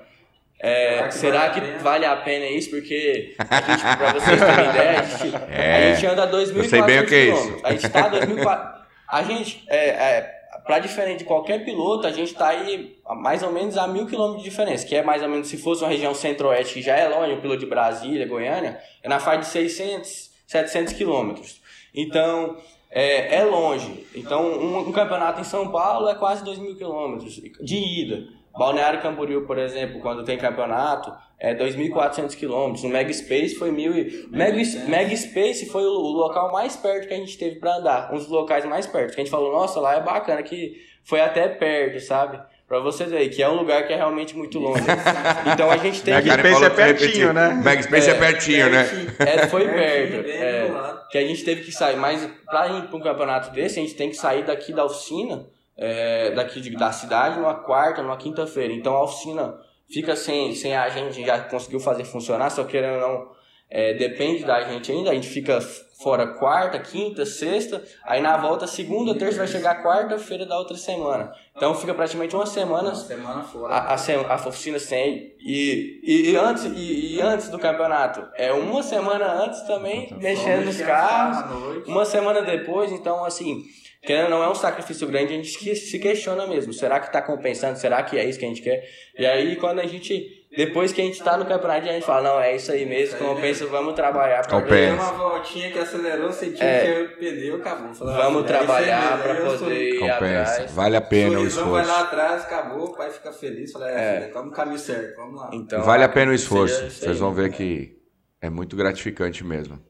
É, será que, será vale, que a vale a pena isso? Porque, a gente, pra vocês terem ideia, a gente, é, a gente anda 2.400 km. A gente tá 2.400 A gente, é, é para diferente de qualquer piloto, a gente está aí mais ou menos a mil quilômetros de diferença, que é mais ou menos se fosse uma região centro-oeste, que já é longe, o piloto de Brasília, Goiânia, é na faixa de 600, 700 quilômetros. Então, é, é, longe. Então, um, um, campeonato em São Paulo é quase 2 mil quilômetros de ida. Balneário Camboriú, por exemplo, quando tem campeonato, é 2.400 quilômetros. O Mega Space foi mil e... Mega, Mega Space foi o, o, local mais perto que a gente teve para andar. Um dos locais mais perto. Que a gente falou, nossa, lá é bacana, que foi até perto, sabe? Pra vocês verem, que é um lugar que é realmente muito longe. Então a gente tem Mega que... Space é pertinho, né? Mega Space é, é pertinho, né? É, foi perto. É, que a gente teve que sair. Mas pra ir pra um campeonato desse, a gente tem que sair daqui da oficina é, daqui de, da cidade numa quarta, numa quinta-feira. Então a oficina fica sem, sem a gente, já conseguiu fazer funcionar, só querendo ou não, é, depende da gente ainda, a gente fica fora quarta, quinta, sexta, aí na volta, segunda, terça, vai chegar quarta-feira da outra semana. Então fica praticamente uma semana, uma semana fora. A, a, a oficina sem. E, e, e antes, e, e, antes do campeonato, é uma semana antes também, mexendo nos carros, uma semana depois, então assim querendo não é um sacrifício grande, a gente se questiona mesmo. Será que está compensando? Será que é isso que a gente quer? E aí, quando a gente depois que a gente tá no campeonato, a gente fala, não, é isso aí mesmo, isso compensa, vamos trabalhar pra ganhar. uma voltinha que acelerou, sentiu é. que o pneu, acabou. Falou, vamos trabalhar pra poder ir compensa. atrás. Vale a pena o esforço. vai lá atrás, acabou, o pai fica feliz, fala, é, é. vamos no caminho certo, vamos lá. Então, vale a pena o esforço, vocês vão ver que é muito gratificante mesmo.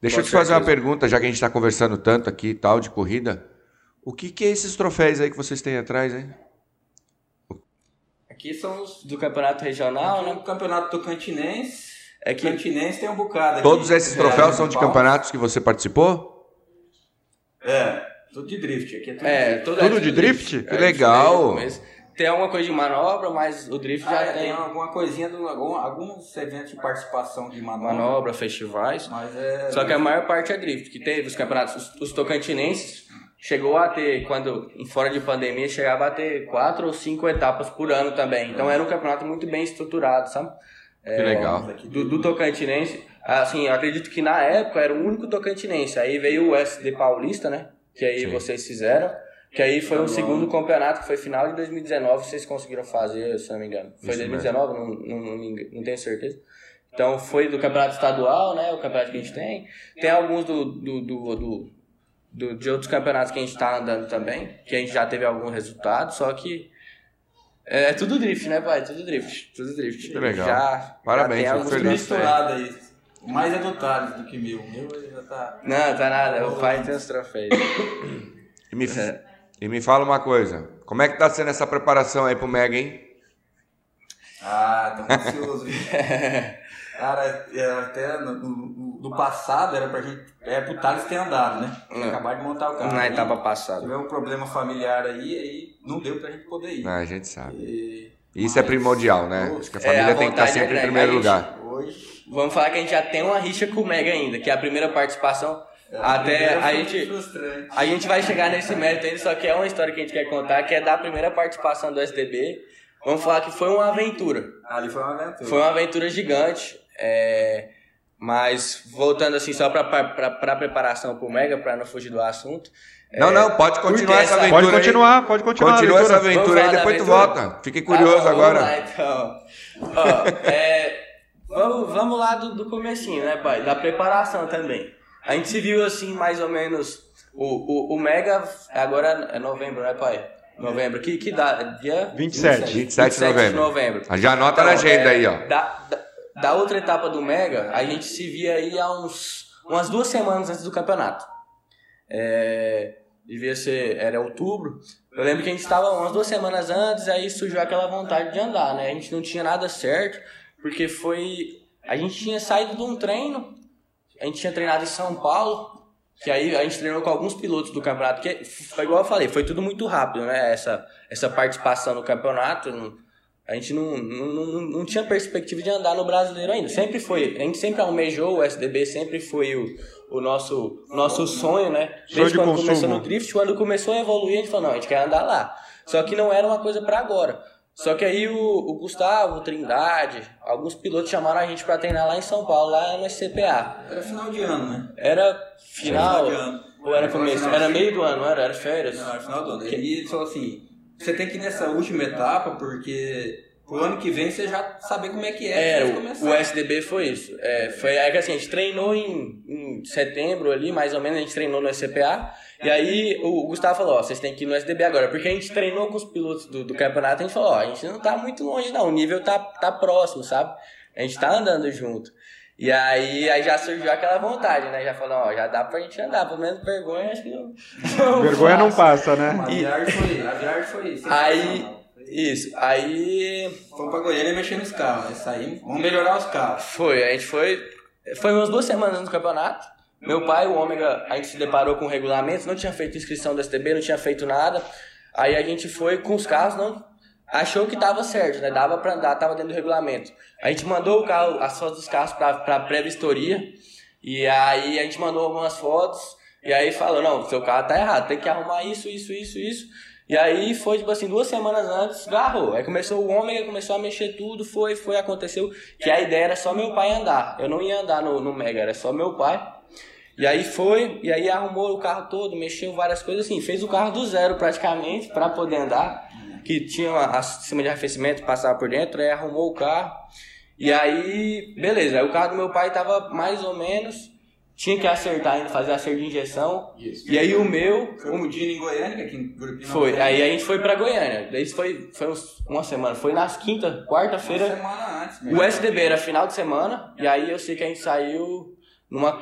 Deixa Com eu te fazer uma pergunta, já que a gente está conversando tanto aqui e tal, de corrida. O que, que é esses troféus aí que vocês têm atrás, hein? Aqui são os do campeonato regional, aqui né? O campeonato tocantinense. É que... Cantinense tem um bocado. Todos esses troféus são de campeonatos que você participou? É, tudo de drift. Aqui é tudo, é, drift. Tudo, tudo de drift? drift? Que é, legal. Tem alguma coisa de manobra, mas o drift ah, já é, tem. Tem alguma coisinha, do, algum, alguns eventos de participação de manobra. Manobra, festivais. Mas é... Só que a maior parte é drift, que teve os campeonatos, os, os tocantinenses chegou a ter, quando em fora de pandemia, chegava a ter quatro ou cinco etapas por ano também. Então era um campeonato muito bem estruturado, sabe? Que é, legal. Do, do, Tocantinense, assim, eu acredito que na época era o único Tocantinense. Aí veio o SD Paulista, né? Que aí Sim. vocês fizeram. Que aí foi um segundo campeonato, que foi final de 2019, vocês conseguiram fazer, se não me engano. Foi Isso 2019, não, não, não, não tenho certeza. Então foi do campeonato estadual, né? O campeonato que a gente tem. Tem alguns do, do, do, do do, de outros campeonatos que a gente está andando também, que a gente já teve algum resultado, só que é, é tudo drift, né, pai? Tudo drift, tudo drift. Que legal. Já, Parabéns, já tem feliz. misturado aí. Mais é do Thales do que meu. O meu já tá. Não, tá nada. O pai tem os troféus. e, me, é. e me fala uma coisa. Como é que tá sendo essa preparação aí pro Mega, hein? Ah, tô ansioso. Cara, é, até no, no, no, passado era pra gente. É pro Thales ter andado, né? É. Acabar de montar o carro. Na etapa passada. Tivemos um problema familiar aí, aí não deu pra gente poder ir. Não, a gente sabe. E... Isso Mas, é primordial, né? Acho que a família é, a tem que estar sempre é em primeiro lugar. Hoje... Vamos falar que a gente já tem uma rixa com o Mega ainda, que é a primeira participação. É, até a gente, a gente vai chegar nesse mérito ainda, só que é uma história que a gente quer contar, que é da primeira participação do SDB. Vamos falar que foi uma aventura. Ali foi uma aventura. Foi uma aventura gigante. É, mas voltando assim só para a preparação para o Mega, para não fugir do assunto. Não, é, não, pode continuar essa, aventura. Pode continuar, aí. pode continuar. Continua essa aventura aí, depois tu volta. Fiquei curioso tá, agora. Vamos lá, então. Ó, é, vamos, vamos lá do, do comecinho, né, pai? Da preparação também. A gente se viu assim, mais ou menos. O, o, o Mega, agora é novembro, né, pai? Novembro. Que, que dá? Dia 27. 27, 27 de novembro. De novembro. Já anota então, na agenda é, aí, ó. Da, da, da outra etapa do Mega, a gente se via aí há uns, umas duas semanas antes do campeonato. É, devia ser, era outubro. Eu lembro que a gente estava umas duas semanas antes, aí surgiu aquela vontade de andar, né? A gente não tinha nada certo, porque foi. A gente tinha saído de um treino, a gente tinha treinado em São Paulo, que aí a gente treinou com alguns pilotos do campeonato, que foi igual eu falei, foi tudo muito rápido, né? Essa, essa participação no campeonato. A gente não, não, não, não tinha perspectiva de andar no brasileiro ainda. Sempre foi, a gente sempre almejou, o SDB sempre foi o, o nosso, nosso sonho, né? Desde de quando consumo. começou no drift, quando começou a evoluir, a gente falou, não, a gente quer andar lá. Só que não era uma coisa para agora. Só que aí o, o Gustavo, o Trindade, alguns pilotos chamaram a gente para treinar lá em São Paulo, lá no SCPA. Era final de ano, né? Era final, final de ano. ou era começo? Era meio do ano, não era? Era férias? Não, era final do ano. E ele falou assim, você tem que ir nessa última etapa, porque pro ano que vem você já saber como é que é. É, o, o SDB foi isso. É, foi é que assim, a gente treinou em, em, setembro ali, mais ou menos, a gente treinou no SCPA. E aí o Gustavo falou, ó, vocês têm que ir no SDB agora. Porque a gente treinou com os pilotos do, do campeonato, a gente falou, ó, a gente não tá muito longe não, o nível tá, tá próximo, sabe? A gente tá andando junto. E aí, aí já surgiu aquela vontade, né? Já falou, ó, já dá pra gente andar, pelo menos vergonha acho que não. não vergonha não passa, né? A viagem foi, a viagem foi isso. Aí, isso, aí. Fomos pra Goiânia mexer nos carros, né? Saímos, vamos melhorar os carros. Foi, a gente foi. Foi umas duas semanas no campeonato. Meu pai, o Ômega, a gente se deparou com regulamentos, não tinha feito inscrição do STB, não tinha feito nada. Aí a gente foi com os carros, não achou que tava certo, né? Dava pra andar, tava dentro do regulamento. A gente mandou o carro, as fotos dos carros pra pré-vistoria. E aí a gente mandou algumas fotos. E aí falou, não, seu carro tá errado, tem que arrumar isso, isso, isso, isso. E aí foi, tipo assim, duas semanas antes, garrou. Aí começou o ômega, começou a mexer tudo, foi, foi, aconteceu. Que a ideia era só meu pai andar. Eu não ia andar no, no Mega, era só meu pai. E aí foi, e aí arrumou o carro todo, mexeu várias coisas assim, fez o carro do zero praticamente para poder andar, que tinha a sistema de arrefecimento passava por dentro, aí arrumou o carro. E aí, beleza, aí o carro do meu pai tava mais ou menos tinha que acertar ainda, fazer acerto de injeção. Isso. E aí o meu. Foi um dia em Goiânia, aqui em. Foi, aí a gente foi pra Goiânia. Daí foi, foi uns, uma semana. Foi nas quinta, quarta-feira. Uma semana antes mesmo. O SDB era final de semana. E aí eu sei que a gente saiu. Numa,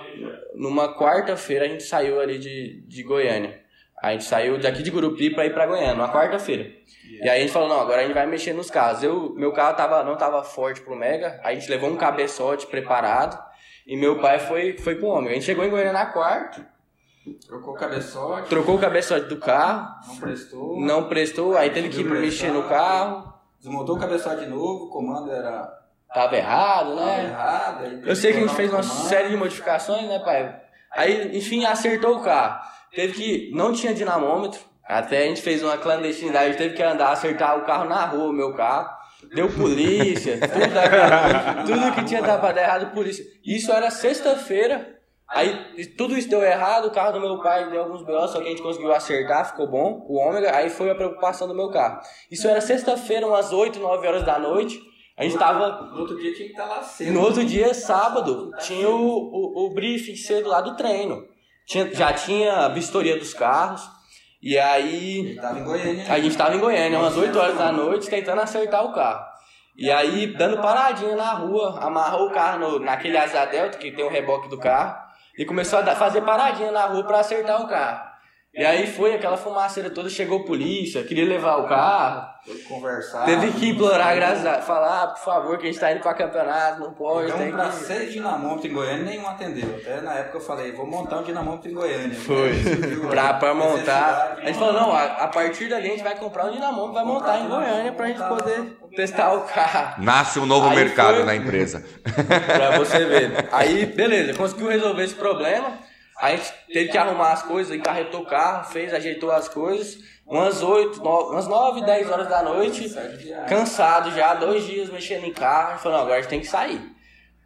numa quarta-feira a gente saiu ali de, de Goiânia. A gente saiu daqui de Gurupi pra ir pra Goiânia, numa quarta-feira. E aí a gente falou, não, agora a gente vai mexer nos carros. Eu, meu carro tava, não tava forte pro Mega, a gente levou um cabeçote preparado. E meu pai foi, foi com o homem. A gente chegou em Goiânia na quarta. Trocou o cabeçote. Trocou o cabeçote do carro. Não prestou. Não prestou, aí teve que mexer no carro. Desmontou o cabeçote de novo, o comando era. Tava errado, né? Tava errado. Eu sei que a gente fez uma série de modificações, né, pai? Aí, enfim, acertou o carro. Teve que. Não tinha dinamômetro. Até a gente fez uma clandestinidade, teve que andar, acertar o carro na rua, o meu carro. Deu polícia, tudo, tudo que tinha dado pra dar errado, polícia. Isso era sexta-feira. Aí tudo isso deu errado, o carro do meu pai deu alguns BO, só que a gente conseguiu acertar, ficou bom, o ômega, aí foi a preocupação do meu carro. Isso era sexta-feira, umas 8, 9 horas da noite. A gente tava. No outro dia tinha que estar lá cedo. No outro dia, sábado, tinha o, o, o briefing cedo lá do treino. Tinha, já tinha a vistoria dos carros. E aí. Goiânia, a gente tava em Goiânia, umas 8 horas da noite, tentando acertar o carro. E aí, dando paradinha na rua, amarrou o carro no, naquele asa delta, que tem o reboque do carro, e começou a fazer paradinha na rua para acertar o carro. E aí foi aquela fumaceira toda, chegou a polícia, queria levar o carro. Teve que conversar. Teve que implorar, graças a falar, ah, por favor, que a gente tá indo pra campeonato, não pode. Então, tem pra que... seis dinamômetros em Goiânia, nenhum atendeu. Até na época eu falei, vou montar um dinamômetro em Goiânia. Foi. pra, pra montar. A gente falou, não, a, a partir dali a gente vai comprar um dinamômetro, vai montar em Goiânia pra gente poder testar o carro. Nasce um novo Aí mercado foi... na empresa. pra você ver. Aí, beleza, conseguiu resolver esse problema. A gente teve que arrumar as coisas, encarretou o carro, fez, ajeitou as coisas. Umas 8, 9, umas 9, 10 horas da noite, cansado já, dois dias mexendo em carro. Não, agora a gente tem que sair.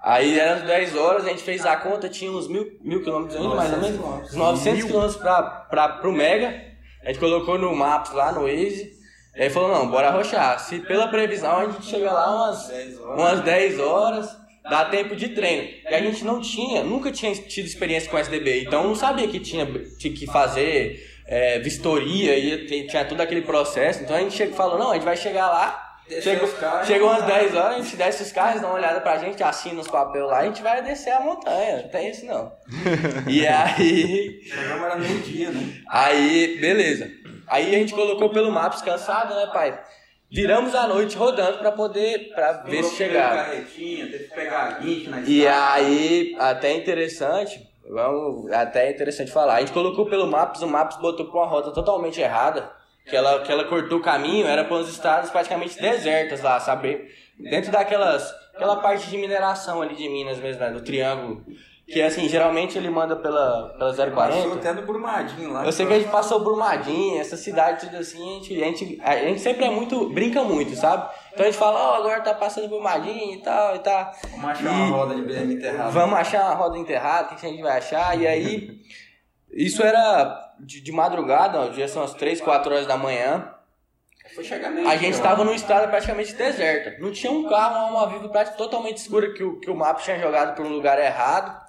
Aí eram 10 horas, a gente fez a conta, tinha uns mil, mil quilômetros ainda, mais ou menos. Uns 900 quilômetros pra, pro Mega. A gente colocou no Maps lá, no Waze. E aí falou, não, bora arrochar. Se pela previsão a gente chega lá umas, umas 10 horas dá tempo de treino. E a gente não tinha, nunca tinha tido experiência com SDB, então não sabia que tinha, tinha que fazer é, vistoria e tinha todo aquele processo. Então a gente chega, falou, não, a gente vai chegar lá. Chegou, chegou umas 10 horas, a gente desce os carros, dá uma olhada pra gente, assina os papéis lá, a gente vai descer a montanha. Não tem isso não. e aí. Chegamos era meio-dia, né? Aí, beleza. Aí a gente colocou pelo Maps cansado, né, pai? Viramos a noite rodando para poder para ver se chegava. E aí, até interessante, vamos, até interessante falar. A gente colocou pelo Maps, o Maps botou para uma rota totalmente errada, que ela que ela cortou o caminho, era para uns estados praticamente desertas lá, sabe? Dentro daquelas aquela parte de mineração ali de Minas mesmo, né, do triângulo que assim, geralmente ele manda pela, pela 040. Passou até no Brumadinho lá. Eu sei que a gente passou Brumadinho, essa cidade, tudo assim, a gente, a gente, a gente sempre é muito, brinca muito, sabe? Então a gente fala, ó, oh, agora tá passando Brumadinho e tal e tal. Vamos achar e uma roda de BM enterrada. Vamos achar uma roda enterrada, o que a gente vai achar? E aí, isso era de, de madrugada, ó, já são as 3, 4 horas da manhã. Foi chegar meio a gente estava numa estrada praticamente deserta. Não tinha um carro, uma viva praticamente totalmente escura que o, que o mapa tinha jogado por um lugar errado.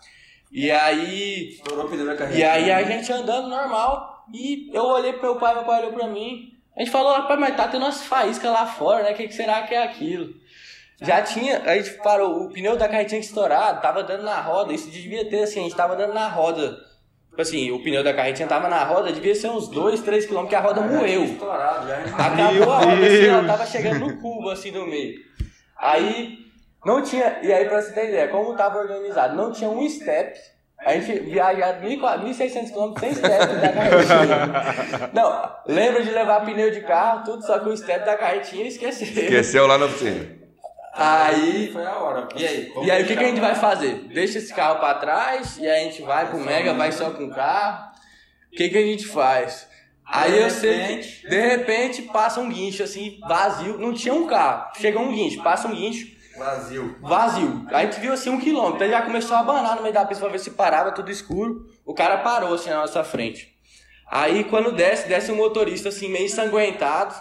E aí. Estourou o pneu da carreira. E aí a gente andando normal. E eu olhei pro meu pai, meu pai olhou pra mim. A gente falou, rapaz, mas tá tendo umas faíscas lá fora, né? O que, que será que é aquilo? Já tinha, a gente parou, o pneu da carretinha estourado, tava dando na roda, isso devia ter assim, a gente tava dando na roda. Tipo assim, o pneu da carretinha tava na roda, devia ser uns 2, 3 km que a roda moeu. Estourado, já. Acabou a roda, assim, ela tava chegando no cubo assim no meio. Aí não tinha, e aí pra você ter ideia, como tava organizado, não tinha um step. A gente viajava 1.600 km sem step da carretinha. Não, lembra de levar pneu de carro, tudo, só que o step da carretinha esqueceu. Esqueceu lá na oficina. Aí. Foi a hora. E aí? E aí o que, que a gente vai fazer? Deixa esse carro pra trás e aí a gente vai pro Mega, vai só com o carro. O que, que a gente faz? Aí eu sei que, de repente, passa um guincho assim, vazio. Não tinha um carro. Chegou um guincho, passa um guincho Vazio. Vazio. A gente viu assim um quilômetro. Aí já começou a abanar no meio da pista pra ver se parava, tudo escuro. o cara parou assim na nossa frente. Aí quando desce, desce um motorista assim, meio ensanguentado.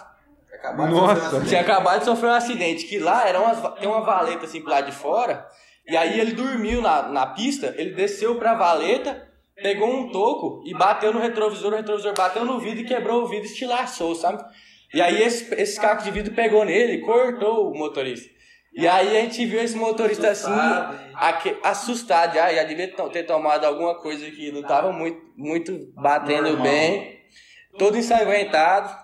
Nossa. Tinha acabado de sofrer um acidente, que lá era uma, tem uma valeta assim pro lado de fora. E aí ele dormiu na, na pista, ele desceu pra valeta, pegou um toco e bateu no retrovisor, o retrovisor bateu no vidro e quebrou o vidro e estilaçou, sabe? E aí esse, esse caco de vidro pegou nele, cortou o motorista. E aí a gente viu esse motorista assim, aque- assustado, já, já devia ter tomado alguma coisa que não tava muito, muito batendo Normal. bem, todo ensanguentado.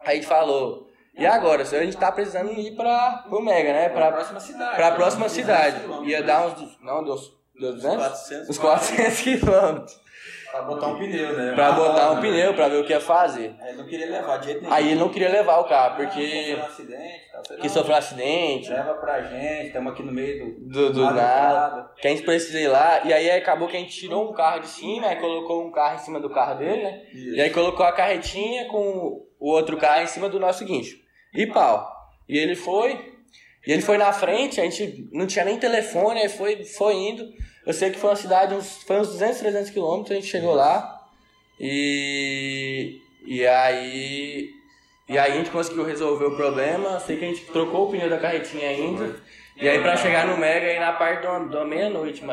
Aí falou, e agora? A gente tá precisando ir pra, pro Mega, né? Pra Pra, próxima cidade. pra próxima cidade. Ia dar uns, não, deu uns deu 200? 400, Uns 400 quilômetros. Pra botar um pneu, né? Pra botar um pneu, pra ver o que ia fazer. Aí ele não queria levar de jeito nenhum. Aí ele não queria levar o carro, Ah, porque sofreu um acidente, sei que sofreu um acidente, Leva pra gente, estamos aqui no meio do, do, do nada, que a gente precisa ir lá, e aí acabou que a gente tirou um carro de cima, aí colocou um carro em cima do carro dele, né? Isso. E aí colocou a carretinha com o outro carro em cima do nosso guincho. E pau. E ele foi, e ele foi na frente, a gente não tinha nem telefone, aí foi, foi indo. Eu sei que foi uma cidade, uns, foi uns 200, 300 quilômetros, a gente chegou lá. E, e aí e aí a gente conseguiu resolver o problema. Sei que a gente trocou o pneu da carretinha ainda. E aí pra chegar no Mega aí na parte da da meia-noite,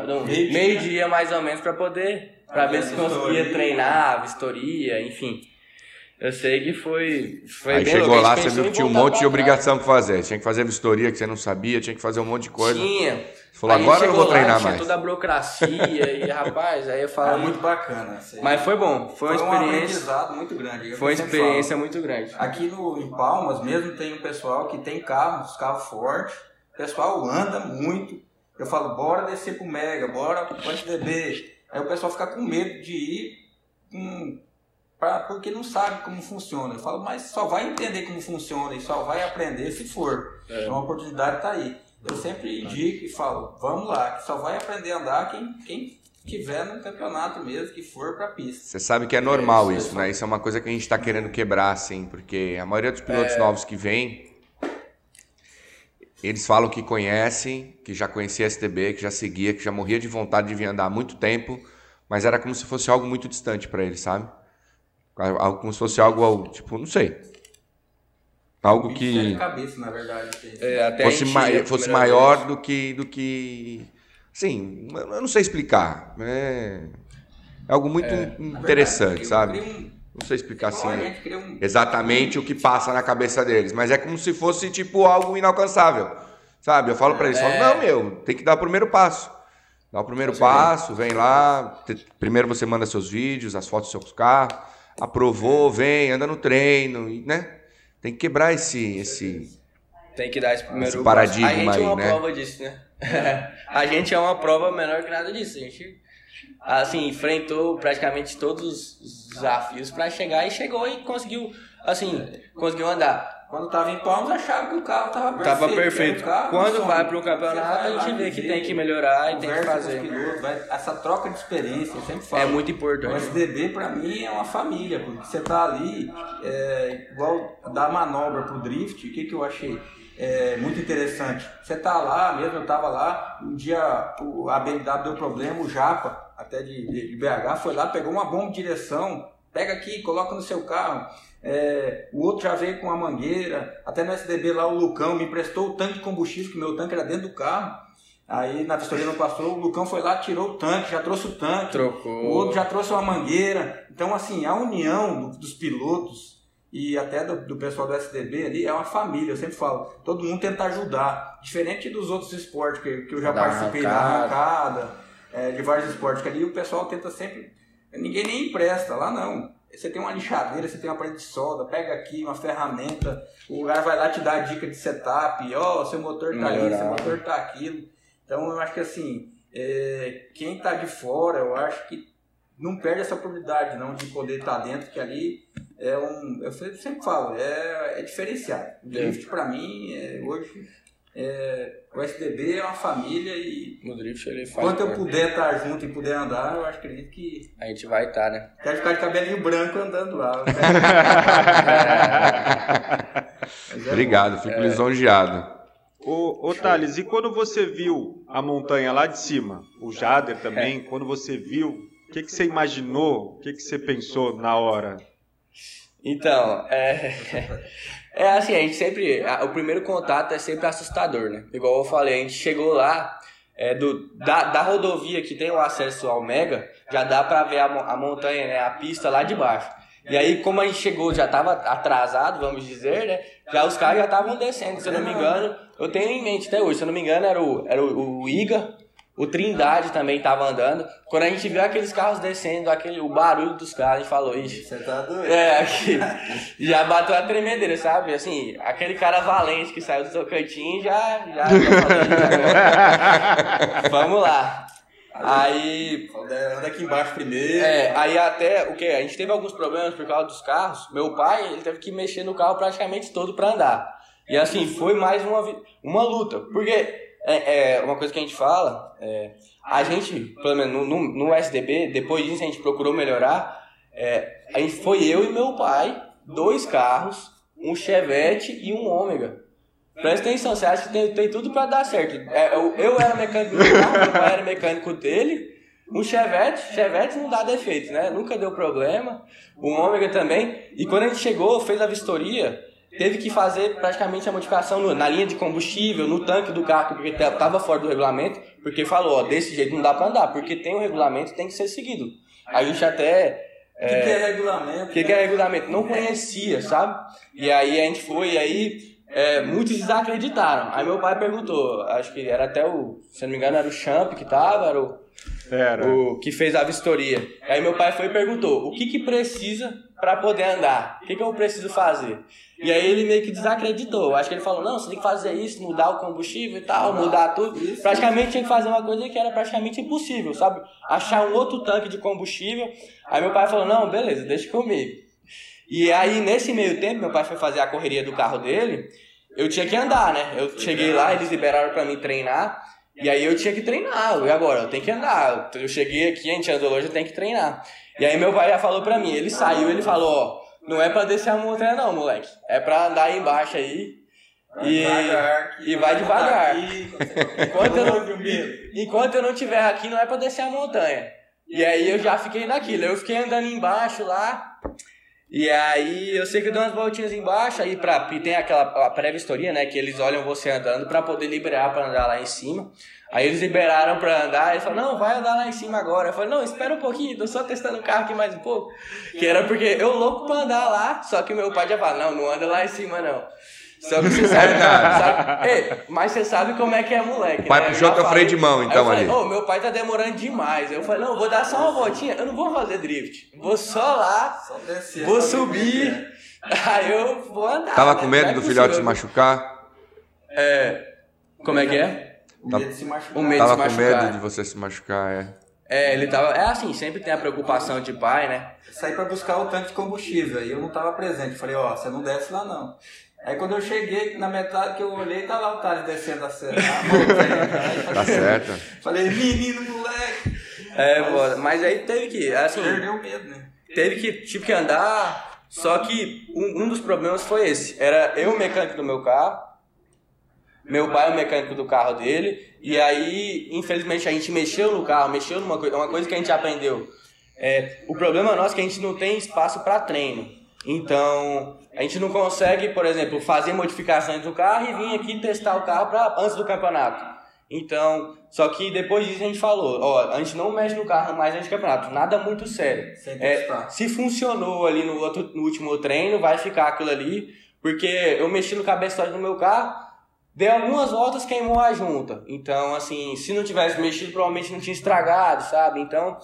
Meio-dia. mais ou menos pra poder, pra ver se conseguia treinar, vistoria, enfim. Eu sei que foi, foi Aí bem chegou louco. A lá, você viu que tinha um monte de obrigação pra fazer. Tinha que fazer vistoria que você não sabia, tinha que fazer um monte de coisa. Tinha. Você falou, Aí agora eu vou lá, treinar tinha mais. toda a burocracia e rapaz, aí eu Foi falo. muito bacana. aí. Mas foi bom, foi uma um experiência. aprendizado muito grande. é Foi uma experiência falo. muito grande. Aqui no, em Palmas mesmo tem um pessoal que tem carros, carros fortes. O pessoal anda muito. Eu falo, bora descer pro Mega, bora pro DB. Aí o pessoal fica com medo de ir com, pra, porque não sabe como funciona. Eu falo, mas só vai entender como funciona e só vai aprender se for. É. Então a oportunidade tá aí. Eu sempre indico e falo, vamos lá, que só vai aprender a andar quem, quem tiver no campeonato mesmo, que for pra pista. Você sabe que é normal É, isso, isso. né? Isso é uma coisa que a gente tá querendo quebrar, assim, porque a maioria dos pilotos novos que vêm, eles falam que conhecem, que já conhecia a STB, que já seguia, que já morria de vontade de vir andar há muito tempo, mas era como se fosse algo muito distante para eles, sabe? Algo como se fosse algo, tipo, não sei. Algo Bicho é que cabeça, na verdade. que- É, até a fosse, gente mai- ia a fosse maior vez. do que do que sim eu não sei explicar é, é algo muito verdade, interessante cria- sabe um- não sei explicar assim um- exatamente o que passa na cabeça deles mas é como se fosse tipo algo inalcançável sabe eu falo pra eles falo, É. não meu tem que dar o primeiro passo dá o primeiro passo vem lá primeiro você manda seus vídeos as fotos dos seus carros aprovou vem anda no treino né tem que quebrar esse esse Tem que dar esse primeiro Esse paradigma A gente aí, é uma né? prova disso, né? a gente é uma prova menor que nada disso. A gente, assim, enfrentou praticamente todos os desafios pra chegar e chegou e conseguiu, assim, conseguiu andar. Quando tava em Palmas, achava que o carro tava perfeito. Tava perfeito. o carro Quando do vai sonho. pro campeonato, a gente vê que tem que melhorar e tem que fazer. pilotos, vai- essa troca de experiência, eu sempre falo. É muito O importante. SDB pra mim é uma família, porque você tá ali, é, igual da manobra pro drift, o que, que eu achei é, muito interessante? Você tá lá mesmo, eu tava lá, um dia o, a BMW deu problema, o Japa, até de, de- de BH, foi lá, pegou uma bomba de direção, pega aqui, coloca no seu carro. É, o outro já veio com uma mangueira, até no SDB lá o Lucão me emprestou o tanque de combustível, que meu tanque era dentro do carro. Aí na vistoria não passou, o Lucão foi lá, tirou o tanque, já trouxe o tanque. Trocou. O outro já trouxe uma mangueira. Então, assim, a união do- dos pilotos e até do, do pessoal do SDB ali é uma família. Eu sempre falo, todo mundo tenta ajudar. Diferente dos outros esportes que, que eu já Da participei da arrancada. arrancada, é, de vários esportes, que ali o pessoal tenta sempre. Ninguém nem empresta, lá não. Você tem uma lixadeira, você tem uma parede de solda, pega aqui uma ferramenta, o lugar vai lá te dar a dica de setup, ó, seu motor tá ali, seu motor tá aquilo. Então eu acho que assim, é, quem está de fora, eu acho que não perde essa oportunidade não de poder estar dentro, que ali é um, eu sempre sempre falo, é, é diferenciado. O drift para mim é, hoje é, o SDB é uma família e No drift ele faz. enquanto eu puder estar junto e puder andar, eu acho acredito que A gente vai estar, né? quero ficar de cabelinho branco andando lá. É obrigado fico lisonjeado Ô, ô Thales, e quando você viu a montanha lá de cima, o Jader também, quando você viu O que, que você imaginou? O que, que você pensou na hora? Então, é, é assim, a gente sempre. O primeiro contato é sempre assustador, né? Igual eu falei, a gente chegou lá, é, do, da, da rodovia que tem o acesso ao Mega, já dá pra ver a, a montanha, né? A pista lá de baixo. E aí, como a gente chegou, já tava atrasado, vamos dizer, né? Já os caras já estavam descendo, se eu não me engano. Eu tenho em mente até hoje, se eu não me engano, era o, era o, o Iga, o Trindade também estava andando. Quando a gente viu aqueles carros descendo, aquele, o barulho dos carros, a gente falou, ixi. Você tá doido? É, aqui, já bateu a tremedeira, sabe? Assim, aquele cara valente que saiu do Tocantins já. já, já Vamos lá. Aí. Anda aqui embaixo primeiro. É, aí até o que? A gente teve alguns problemas por causa dos carros. Meu pai, ele teve que mexer no carro praticamente todo para andar. E assim, foi mais uma, uma luta. Porque é, é, uma coisa que a gente fala, é, a gente, pelo menos no, no, no, SDB, depois disso a gente procurou melhorar. É, a gente foi eu e meu pai, dois carros, um Chevette e um Ômega. Presta atenção, você acha que tem, tem tudo para dar certo. É, eu, eu era mecânico do carro, meu pai era mecânico dele. Um Chevette, Chevette não dá defeito, né? Nunca deu problema. O Ômega também. E quando a gente chegou, fez a vistoria, teve que fazer praticamente a modificação no, na linha de combustível, no tanque do carro, porque estava fora do regulamento, porque falou, ó, desse jeito não dá para andar, porque tem um regulamento tem que ser seguido. A gente até... O é, que, que, é regulamento? O que, que, é regulamento? Não conhecia, sabe? E aí a gente foi, e aí é, muitos desacreditaram. Aí meu pai perguntou, acho que era até o, se não me engano, era o Champ que tava, era o, era. o que fez a vistoria. Aí meu pai foi e perguntou, o que que precisa para poder andar? O que que eu preciso fazer? E aí ele meio que desacreditou. Acho que ele falou, não, você tem que fazer isso, mudar o combustível e tal, mudar tudo. Praticamente tinha que fazer uma coisa que era praticamente impossível, sabe? Achar um outro tanque de combustível. Aí meu pai falou, não, beleza, deixa comigo. E aí, nesse meio tempo, meu pai foi fazer a correria do carro dele, eu tinha que andar, né? Eu cheguei lá, eles liberaram para mim treinar, e aí eu tinha que treinar. E agora, eu tenho que andar. Eu cheguei aqui, a gente andou hoje, eu tenho que treinar. E aí meu pai já falou pra mim, ele saiu, ele falou, ó, não é pra descer a montanha não, moleque. É pra andar aí embaixo aí. E, e vai devagar. Enquanto eu, não, enquanto eu não tiver aqui, não é pra descer a montanha. E aí eu já fiquei naquilo. Eu fiquei andando embaixo lá. E aí eu sei que eu dou umas voltinhas embaixo, aí pra, e tem aquela pré-vistoria, né? Que eles olham você andando para poder liberar para andar lá em cima. Aí eles liberaram pra andar, e falaram, não, vai andar lá em cima agora. Eu falei, não, espera um pouquinho, tô só testando o carro aqui mais um pouco. Que era porque eu louco pra andar lá, só que meu pai já fala, não, não anda lá em cima não. Só que você sabe, sabe Ei, mas você sabe como é que é moleque. O pai né? puxou teu freio de mão, então, falei, ali. Ô, oh, meu pai tá demorando demais. Eu falei, não, vou dar só uma voltinha. Eu não vou fazer drift. Vou só lá, só descer, vou subir. Aí eu vou andar. Tava né? com medo é do filhote se machucar? É. Como é que é? O medo de se machucar. O medo tava de se machucar. com medo de você se machucar, é. É, ele tava. É assim, sempre tem a preocupação de pai, né? Saí pra buscar o tanque de combustível e eu não tava presente. Falei, ó, você não desce lá não. Aí quando eu cheguei, na metade que eu olhei, tá lá o Thales descendo a cena. tá certo. Falei, menino, moleque. É, mas, mas aí teve que, assim... Perdeu medo, né? Teve que, tipo, que andar, só que um, um dos problemas foi esse. Era eu mecânico do meu carro, meu pai é o mecânico do carro dele. E aí, infelizmente, a gente mexeu no carro, mexeu numa coisa, uma coisa que a gente aprendeu. É, o problema nosso é que a gente não tem espaço para treino. Então, a gente não consegue, por exemplo, fazer modificações do carro e vir aqui testar o carro pra, antes do campeonato. Então, só que depois disso a gente falou, ó, a gente não mexe no carro mais antes do campeonato, nada muito sério. É, se funcionou ali no, outro, no último treino, vai ficar aquilo ali, porque eu mexi no cabeçote do meu carro, Deu algumas voltas, queimou a junta. Então, assim, se não tivesse mexido, provavelmente não tinha estragado, sabe? Então,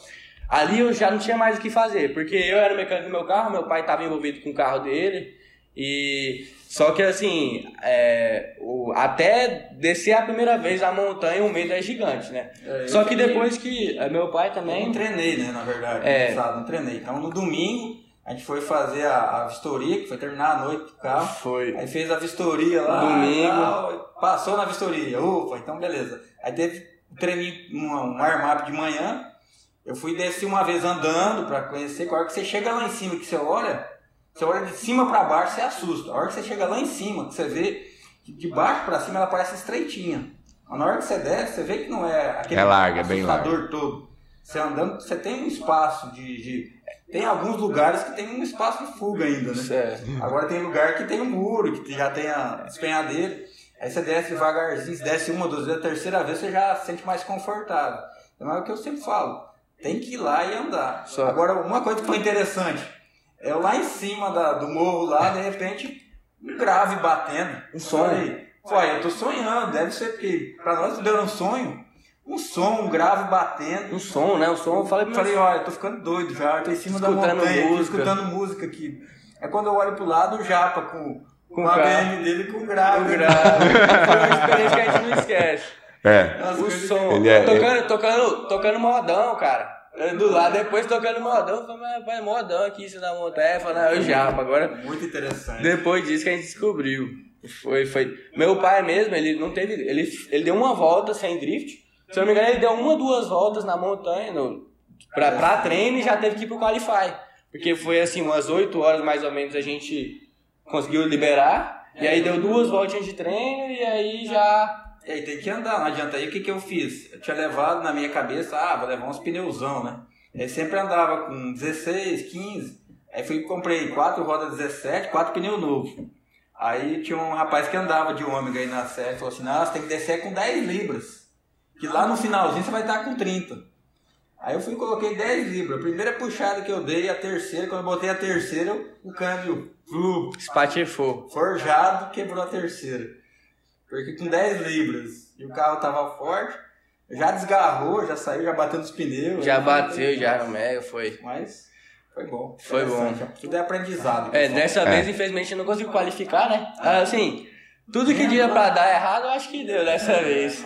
ali eu já não tinha mais o que fazer, porque eu era mecânico do meu carro, meu pai estava envolvido com o carro dele. E só que assim, é, o, até descer a primeira vez a montanha, o medo é gigante, né? É, só que depois que é, meu pai também. Eu não treinei, né? Na verdade, é, não treinei. Então no domingo a gente foi fazer a, a vistoria, que foi terminar a noite do carro. Foi. Aí fez a vistoria lá. Domingo. Passou na vistoria. Ufa, então beleza. Aí teve um treininho, um, um de manhã. Eu fui descer uma vez andando para conhecer. A hora que você chega lá em cima, que você olha, você olha de cima para baixo, você assusta. A hora que você chega lá em cima, que você vê que de baixo para cima ela parece estreitinha. Mas na hora que você desce, você vê que não é aquele é larga, é bem larga. todo. você andando, você tem um espaço de, de, Tem alguns lugares que tem um espaço de fuga ainda, né? Certo. Agora tem lugar que tem um muro, que já tem a despenhadeira. Aí você desce devagarzinho, você desce uma, duas vezes, a terceira vez você já se sente mais confortável. Então é o que eu sempre falo. Tem que ir lá e andar. Só. Agora, uma coisa que foi interessante. É lá em cima da, do morro lá, de repente, um grave batendo. Um. Falei, Ué, eu tô sonhando, deve ser porque pra nós deu um sonho. Um som, um grave batendo. Um som, né? O som, eu falei, Eu falei, olha, eu tô ficando doido já, eu tô em cima da Escutando montanha música. escutando música aqui. É quando eu olho pro lado, o Japa com, com, Com a carro. BM dele com grave. o grave. Foi uma experiência que a gente não esquece. É. Nossa, O som, Ele é- tocando, tocando, tocando modão, cara. Do lado, depois tocando modão, eu falei, mas rapaz, modão aqui, isso na montanha, eu falei, não, eu japa, agora Muito interessante. Depois disso que a gente descobriu. Foi, foi. Meu pai mesmo, ele não teve. Ele, ele deu uma volta sem drift. Se eu não me engano, ele deu uma, duas voltas na montanha no, pra, pra treino e já teve que ir pro Qualify. Porque foi assim, umas 8 horas mais ou menos a gente conseguiu liberar. E aí deu duas voltinhas de treino e aí já. E aí tem que andar, não adianta. Aí o que, que eu fiz? Eu tinha levado na minha cabeça, ah, vou levar uns pneuzão, né? Aí sempre andava com 16, 15. Aí fui comprei quatro rodas 17, quatro pneus novos. Aí tinha um rapaz que andava de ômega aí na série, falou assim, você tem que descer com 10 libras. Que lá no finalzinho você vai estar com 30. Aí eu fui e coloquei 10 libras. A primeira puxada que eu dei, a terceira, quando eu botei a terceira, o câmbio, flu, Espatifou. forjado, quebrou a terceira. Porque com 10 libras e o carro tava forte, já desgarrou, já saiu, já bateu nos pneus. Já bateu, já no Mega, foi. Mas foi bom. Foi Interessante. Tudo é aprendizado. É, dessa É. vez, infelizmente, eu não consegui qualificar, né? Ah, Assim, tudo que dia pra dar errado, eu acho que deu dessa vez.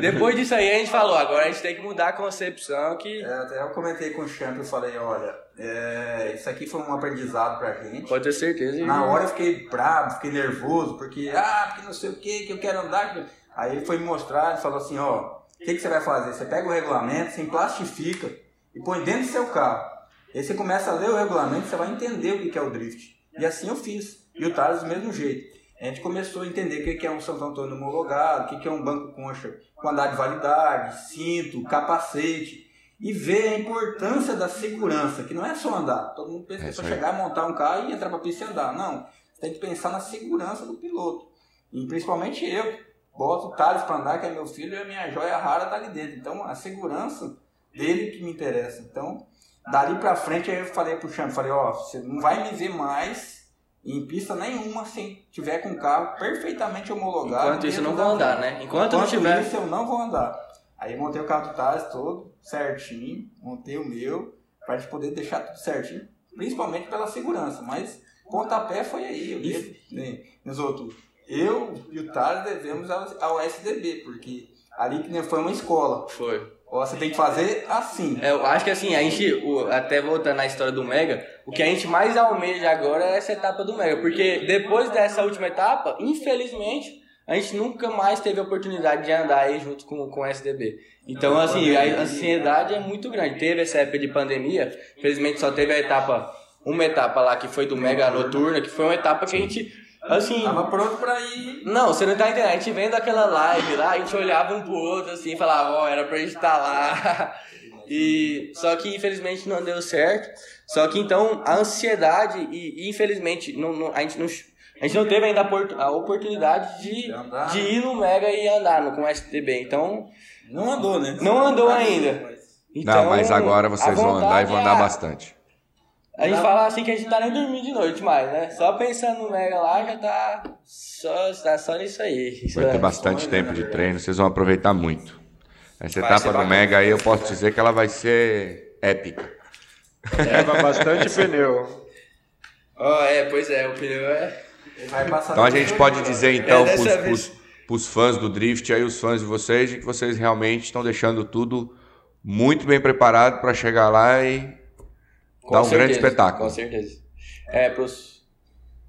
Depois disso aí, a gente falou, agora a gente tem que mudar a concepção que É, até eu comentei com o Champ e falei, olha, é, isso aqui foi um aprendizado pra gente. pode ter certeza. Na hora eu fiquei bravo, fiquei nervoso, porque, ah, porque não sei o que, que eu quero andar. Aí ele foi me mostrar e falou assim, ó, o que, que você vai fazer? Você pega o regulamento, você plastifica e põe dentro do seu carro. Aí você começa a ler o regulamento, você vai entender o que que é o drift. E assim eu fiz. E o Thales do mesmo jeito. A gente começou a entender o que é um Santo Antônio homologado, o que é um banco concha com andar de validade, cinto, capacete. E ver a importância da segurança, que não é só andar. Todo mundo pensa É que é só chegar, montar um carro e entrar pra pista e andar. Não. Você tem que pensar na segurança do piloto. E principalmente eu. Boto o Thales pra andar, que é meu filho, e a minha joia rara tá ali dentro. Então a segurança dele que me interessa. Então, dali pra frente, aí eu falei pro Champ, falei, ó, você não vai me ver mais em pista nenhuma sem tiver com o carro perfeitamente homologado. Enquanto isso, eu não vou da andar, né? Enquanto não tiver. isso, eu não vou andar. Aí montei o carro do Thales todo certinho, montei o meu, pra gente poder deixar tudo certinho, principalmente pela segurança, mas pontapé foi aí, eu né, nos outros. Eu e o Thales devemos ao, ao SDB, porque ali que foi uma escola. Foi. Ó, você tem que fazer assim. É, eu acho que assim, a gente, até voltando na história do Mega, o que a gente mais almeja agora é essa etapa do Mega. Porque depois dessa última etapa, infelizmente, a gente nunca mais teve a oportunidade de andar aí junto com, com o SDB. Então, assim, a ansiedade é muito grande. Teve essa época de pandemia, infelizmente só teve a etapa, uma etapa lá que foi do Mega Noturna, que foi uma etapa que a gente, assim, Tava pronto pra ir. não, você não tá entendendo. A gente vendo aquela live lá, a gente olhava um pro outro assim e falava, ó, era pra gente estar lá. E só que infelizmente não deu certo. Só que então a ansiedade e, infelizmente não, não- a gente não a gente não teve ainda a, opor- a oportunidade de, De de ir no Mega e andar no, com o STB. Então, Não andou, né? Não andou ainda. então Não, mas agora vocês vão andar e vão andar é- bastante. A gente fala assim que a gente tá nem dormindo de noite mais, né? Só pensando no Mega lá já tá só, tá só nisso aí. Vai ter Isso é- bastante sonho, tempo né, de treino, vocês vão aproveitar muito. Essa Vai etapa do bacana. Mega aí eu posso dizer que ela vai ser épica. Leva bastante pneu. Ó, é, pois é, o pneu é. Vai passar Então a gente pode dizer então É, pros, pros- pros fãs do Drift aí, os fãs de vocês, de que vocês realmente estão deixando tudo muito bem preparado para chegar lá e Com dar um grande certeza, espetáculo. Com certeza. É, pros.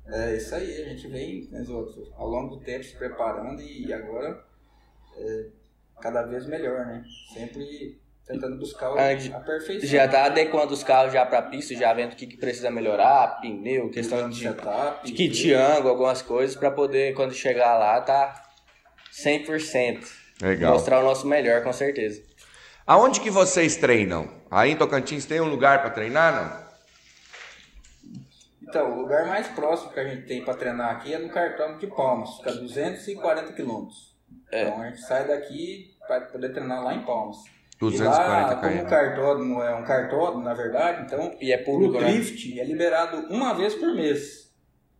É isso aí, a gente vem né, outros, ao longo do tempo se preparando e agora é, cada vez melhor, né? Sempre tentando buscar o- Ah, a perfeição. Já tá adequando os carros já pra pista, já vendo o que, que precisa melhorar, pneu, questão de, setup, de kit ângulo, algumas coisas, pra poder, quando chegar lá, tá 100%. Legal. Mostrar o nosso melhor, com certeza. Aonde que vocês treinam? Aí em Tocantins tem um lugar para treinar, não? Então, o lugar mais próximo que a gente tem para treinar aqui é no cartão de Palmas, fica 240 quilômetros. É. Então a gente sai daqui para poder treinar lá em Palmas. 240 e lá, como o cartódromo é um cartódromo, na verdade, então e é público, o né? drift né? é liberado uma vez por mês.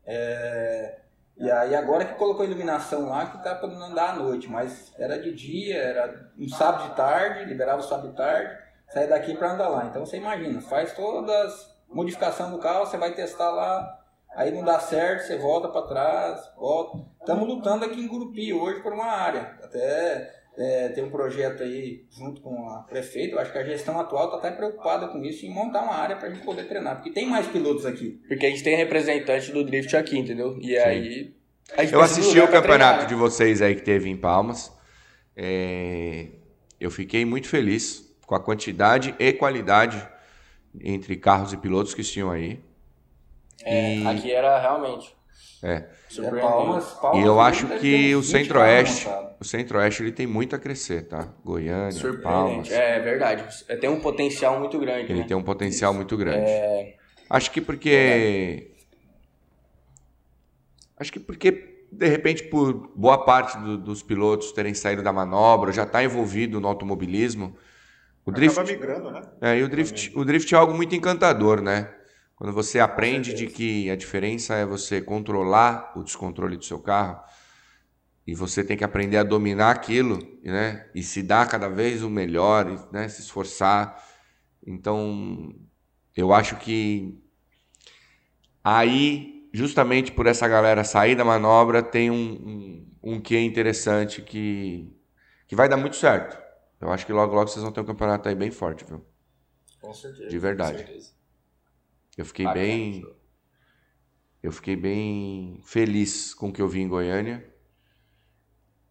É, e aí agora que colocou iluminação lá que tá podendo andar à noite, mas era de dia, era um sábado de tarde, liberava o sábado de tarde, sai daqui para andar lá. Então você imagina, faz todas modificação do carro, você vai testar lá, aí não dá certo, você volta para trás, volta. Estamos lutando aqui em Gurupi hoje por uma área. Até é, tem um projeto aí junto com a prefeita, eu acho que a gestão atual está até preocupada com isso, em montar uma área para a gente poder treinar, porque tem mais pilotos aqui. Porque a gente tem representante do Drift aqui, entendeu? E Sim. aí. Eu assisti o campeonato treinar, de vocês aí que teve em Palmas. É... Eu fiquei muito feliz com a quantidade e qualidade entre carros e pilotos que tinham aí. É, e... aqui era realmente. É. é Palmas, Palmas, e eu acho que o Centro-Oeste, o Centro-Oeste ele tem muito a crescer, tá? Goiânia, Palmas. É, é verdade. É, tem um potencial muito grande. Ele né? tem um potencial Isso. muito grande. É... Acho que porque acho que porque de repente por boa parte do, dos pilotos terem saído da manobra, já está envolvido no automobilismo, o drift, Acaba migrando, né? É, e o drift, o drift é algo muito encantador, né? Quando você aprende de que a diferença é você controlar o descontrole do seu carro e você tem que aprender a dominar aquilo, né? E se dar cada vez o melhor, né? Se esforçar. Então, eu acho que aí, justamente por essa galera sair da manobra, tem um, um, um que interessante que, que vai dar muito certo. Eu acho que logo, logo vocês vão ter um campeonato aí bem forte, viu? Com certeza. De verdade. Certeza. Eu fiquei Bacana, bem. Eu fiquei bem feliz com o que eu vi em Goiânia.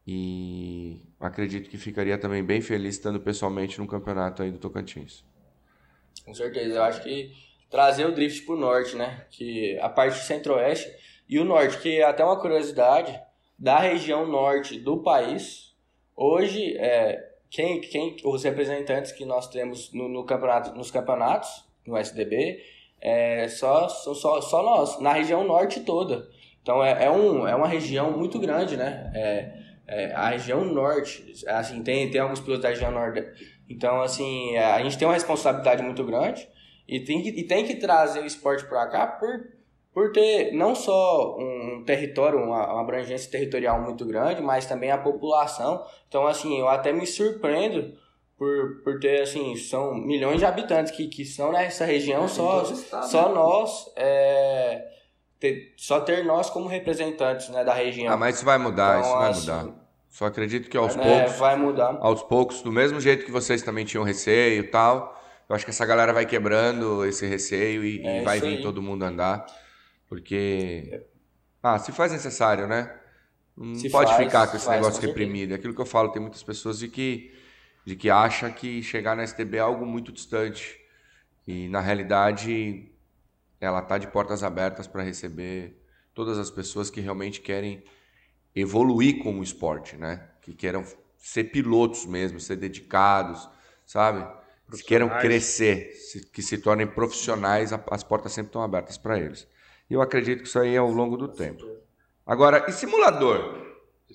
E acredito que ficaria também bem feliz estando pessoalmente no campeonato aí do Tocantins. Com certeza. Eu acho que trazer o drift pro norte, né? Que a parte centro-oeste e o norte, que é até uma curiosidade, da região norte do país, hoje é, quem, quem os representantes que nós temos no, no campeonato, nos campeonatos, no SDB, é, só, só, só nós, na região norte toda. Então é, é, um, é uma região muito grande, né? É, é, a região norte, assim, tem, tem alguns pilotos da região norte. Então, assim, é, a gente tem uma responsabilidade muito grande e tem que, e tem que trazer o esporte para cá por por ter não só um território, uma, uma, abrangência territorial muito grande, mas também a população. Então, assim, eu até me surpreendo por, por ter, assim, são milhões de habitantes que, que são nessa região, só, só né? nós, é, ter, só ter nós como representantes né, da região. Ah, mas isso vai mudar, então, isso vai assim, mudar. Só acredito que aos é, poucos. Vai mudar. Aos poucos, do mesmo jeito que vocês também tinham receio e tal. Eu acho que essa galera vai quebrando esse receio e, é, e vai vir aí. todo mundo andar. Porque. Ah, se faz necessário, né? Não se pode faz, ficar com esse negócio reprimido. É aquilo que eu falo, tem muitas pessoas de que, de que acha que chegar na STB é algo muito distante. E na realidade ela está de portas abertas para receber todas as pessoas que realmente querem evoluir como esporte, né? Que queiram ser pilotos mesmo, ser dedicados, sabe? Que queiram crescer, que se tornem profissionais, as portas sempre estão abertas para eles. E eu acredito que isso aí é ao longo do tempo. Agora, e simulador?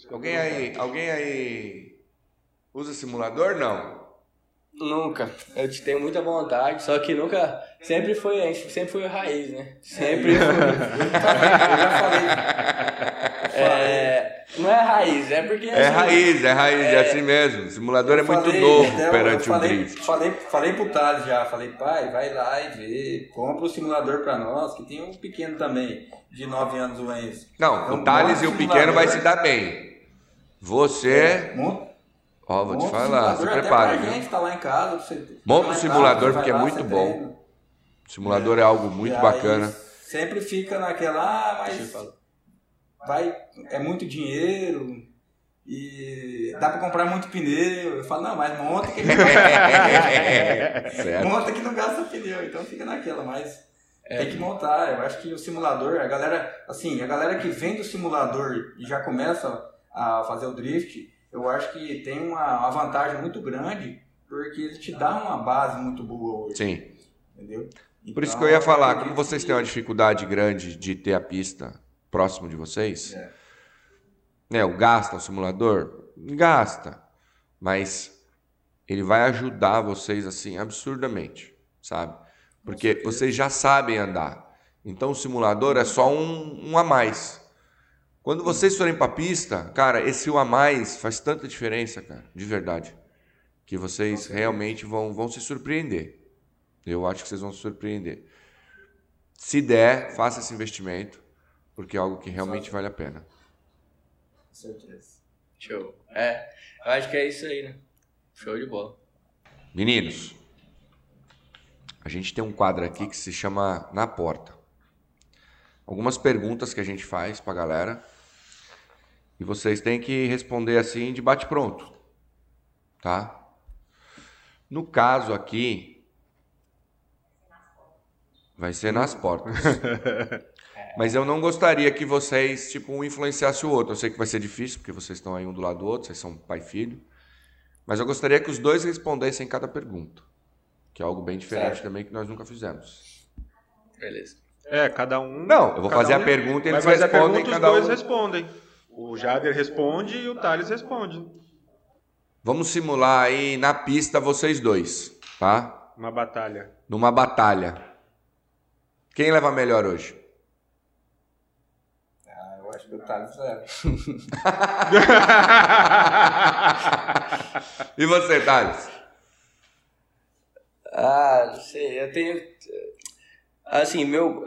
Alguém aí, alguém aí usa simulador? Não. Nunca. Eu tenho muita vontade, só que nunca. Sempre foi, sempre foi raiz, né? Sempre foi. eu já falei. É, não é raiz, é porque. É assim, raiz, é raiz, é, é assim mesmo. O simulador é muito falei, novo eu, perante eu falei, o drift. Falei, falei pro Thales já, falei, pai, vai lá e vê, compra o simulador pra nós, que tem um pequeno também, de 9 anos o Enzo. Não, então, o Thales e o pequeno vai se dar bem. Você. É, Ó, vou te falar, se prepara. Pra gente tá lá em casa, você Monta o simulador porque é muito bom. Treina. Simulador é, é algo muito bacana. Sempre fica naquela, ah, mas vai, é muito dinheiro e dá para comprar muito pneu. Eu falo, não, mas monta que não gasta Monta que não gasta pneu, então fica naquela, mas é. tem que montar. Eu acho que o simulador, a galera, assim, a galera que vem do simulador e já começa a fazer o drift, eu acho que tem uma, uma vantagem muito grande porque ele te dá uma base muito boa hoje. Sim. Entendeu? Por isso que Então, eu ia falar, acredito como vocês têm uma dificuldade grande de ter a pista próximo de vocês, É. né, o gasta o simulador? Gasta. Mas ele vai ajudar vocês assim absurdamente, sabe? Porque vocês já sabem andar. Então o simulador é só um, um a mais. Quando vocês forem pra pista, cara, esse um a mais faz tanta diferença, cara, de verdade. Que vocês realmente vão, vão se surpreender. Eu acho que vocês vão se surpreender. Se der, faça esse investimento, porque é algo que realmente vale a pena. Com certeza. Show. É, eu acho que é isso aí, né? Show de bola. Meninos, a gente tem um quadro aqui que se chama Na Porta. Algumas perguntas que a gente faz pra galera e vocês têm que responder assim de bate pronto, tá? No caso aqui, vai ser nas portas. Mas eu não gostaria que vocês, tipo, um influenciasse o outro. Eu sei que vai ser difícil, porque vocês estão aí um do lado do outro, vocês são pai e filho. Mas eu gostaria que os dois respondessem cada pergunta. Que é algo bem diferente Certo. também que nós nunca fizemos. Beleza. É, cada um. Não, eu vou fazer a um pergunta e eles a respondem, pergunta, cada os dois um- respondem. O Jader responde e o Thales responde. Vamos simular aí na pista vocês dois, tá? Uma batalha. Numa batalha. Quem leva melhor hoje? Ah, eu acho que o Thales leva. E você, Thales? Ah, não sei, eu tenho. Assim, meu.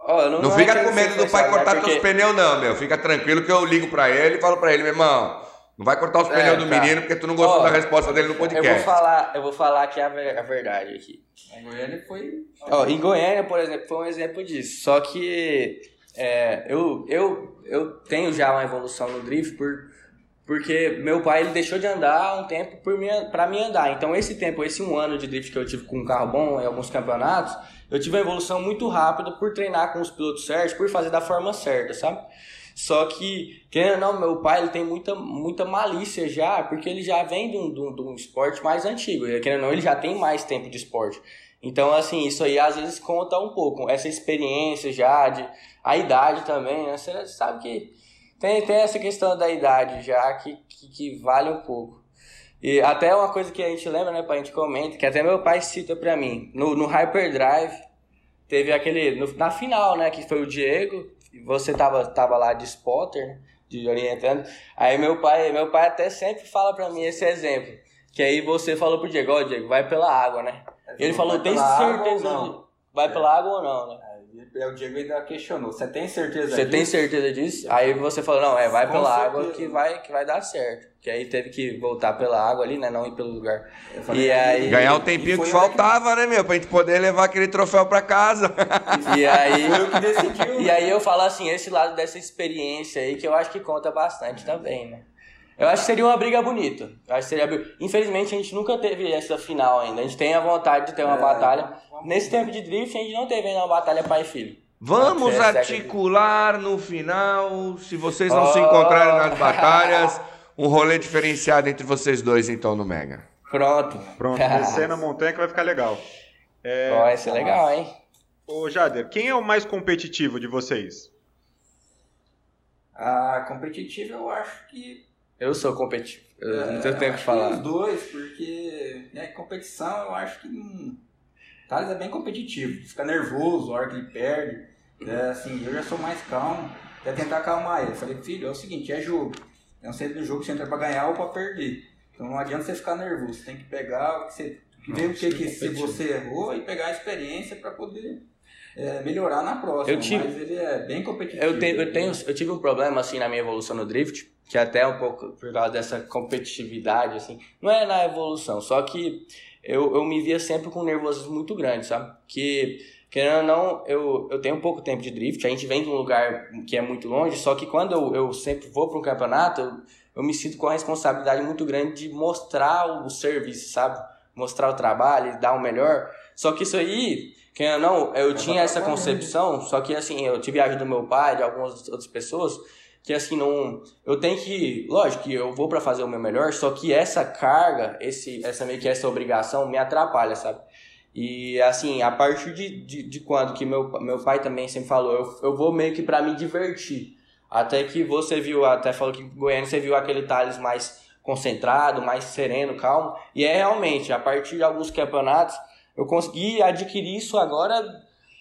ó, não, Não é fica com medo do pai cortar né? teus Porque- pneus, não, meu. Fica tranquilo que eu ligo pra ele e falo pra ele, meu irmão, não vai cortar os É, pneus do tá. menino porque tu não gostou Ó, da resposta dele no Eu vou podcast. falar, eu vou falar aqui a, ver- a verdade aqui. Em Goiânia foi. Ó, em Goiânia, por exemplo, foi um exemplo disso. Só que é, eu, eu, eu tenho já uma evolução no drift por, porque meu pai ele deixou de andar um tempo por minha, pra mim andar. Então esse tempo, esse um ano de drift que eu tive com um carro bom em alguns campeonatos, eu tive uma evolução muito rápida por treinar com os pilotos certos, por fazer da forma certa, sabe? Só que, querendo ou não, meu pai ele tem muita, muita malícia já, porque ele já vem de um, de um, de um esporte mais antigo. Querendo ou não, ele já tem mais tempo de esporte. Então, assim, isso aí às vezes conta um pouco. Essa experiência já, de, a idade também, né? Você sabe que tem, tem essa questão da idade já que, que, que vale um pouco. E até uma coisa que a gente lembra, né, pai? A gente comenta, que até meu pai cita pra mim. No, no Hyperdrive, teve aquele. no- na final, né? Que foi o Diego. e Você tava, tava lá de spotter, né? De orientando. Aí meu pai, meu pai até sempre fala pra mim esse exemplo. Que aí você falou pro Diego, ó, Diego, vai pela água, né? Ele falou, tem pela água certeza não? Vai pela água ou não, né? O Diego ainda questionou. Você tem certeza Você tem disso? certeza disso? Aí você falou, não, é, vai Com pela certeza. água que vai, que vai dar certo. Que aí teve que voltar pela água ali, né? Não ir pelo lugar. Falei, E aí- Ganhar o tempinho que eu faltava, né, meu? Pra gente poder levar aquele troféu pra casa. E aí. Foi eu que decidiu. E aí eu falo assim, esse lado dessa experiência aí que eu acho que conta bastante também, né? Eu acho que seria uma briga bonita. Eu acho que seria... Infelizmente a gente nunca teve essa final ainda. A gente tem a vontade de ter uma É, batalha. vamos- Nesse tempo de drift a gente não teve ainda uma batalha pai e filho. Vamos articular no final, se vocês não se Oh. encontrarem nas batalhas, um rolê diferenciado entre vocês dois, então, no Mega. Pronto. Pronto, descer na montanha que vai ficar legal. É, Vai ser legal, hein? Ô, Jader, quem é o mais competitivo de vocês? A competitiva eu acho que. Eu sou competitivo. Eu é, não tenho tempo de falar. Os dois, porque né, competição eu acho que não. O Thales é bem competitivo, fica nervoso a hora que ele perde. É, assim, eu já sou mais calmo, até tentar acalmar ele. Eu falei, filho, é o seguinte, é jogo. É um centro do jogo você entra pra ganhar ou pra perder. Então não adianta você ficar nervoso, você tem que pegar o que você. ver o que, que se você errou e pegar a experiência pra poder é, melhorar na próxima. Eu tive- Mas ele é bem competitivo. Eu, tenho, eu, tenho, eu tive um problema, assim, na minha evolução no drift, que até é um pouco por causa dessa competitividade, assim, não é na evolução, só que eu, eu me via sempre com um nervosismo muito grande, sabe? Que, querendo ou não, eu, eu tenho pouco tempo de drift, a gente vem de um lugar que é muito longe, só que quando eu, eu sempre vou para um campeonato, eu, eu me sinto com a responsabilidade muito grande de mostrar o serviço, sabe? Mostrar o trabalho, dar o melhor. Só que isso aí, querendo ou não, eu tinha essa concepção, só que assim, eu tive a ajuda do meu pai, de algumas outras pessoas, que assim não eu tenho que lógico que eu vou para fazer o meu melhor só que essa carga esse essa meio que essa obrigação me atrapalha sabe? E assim a partir de, de, de quando que meu, meu pai também sempre falou eu, eu vou meio que para me divertir. Até que você viu até falou que Goiânia você viu aquele Thales mais concentrado mais sereno calmo. E é realmente a partir de alguns campeonatos eu consegui adquirir isso agora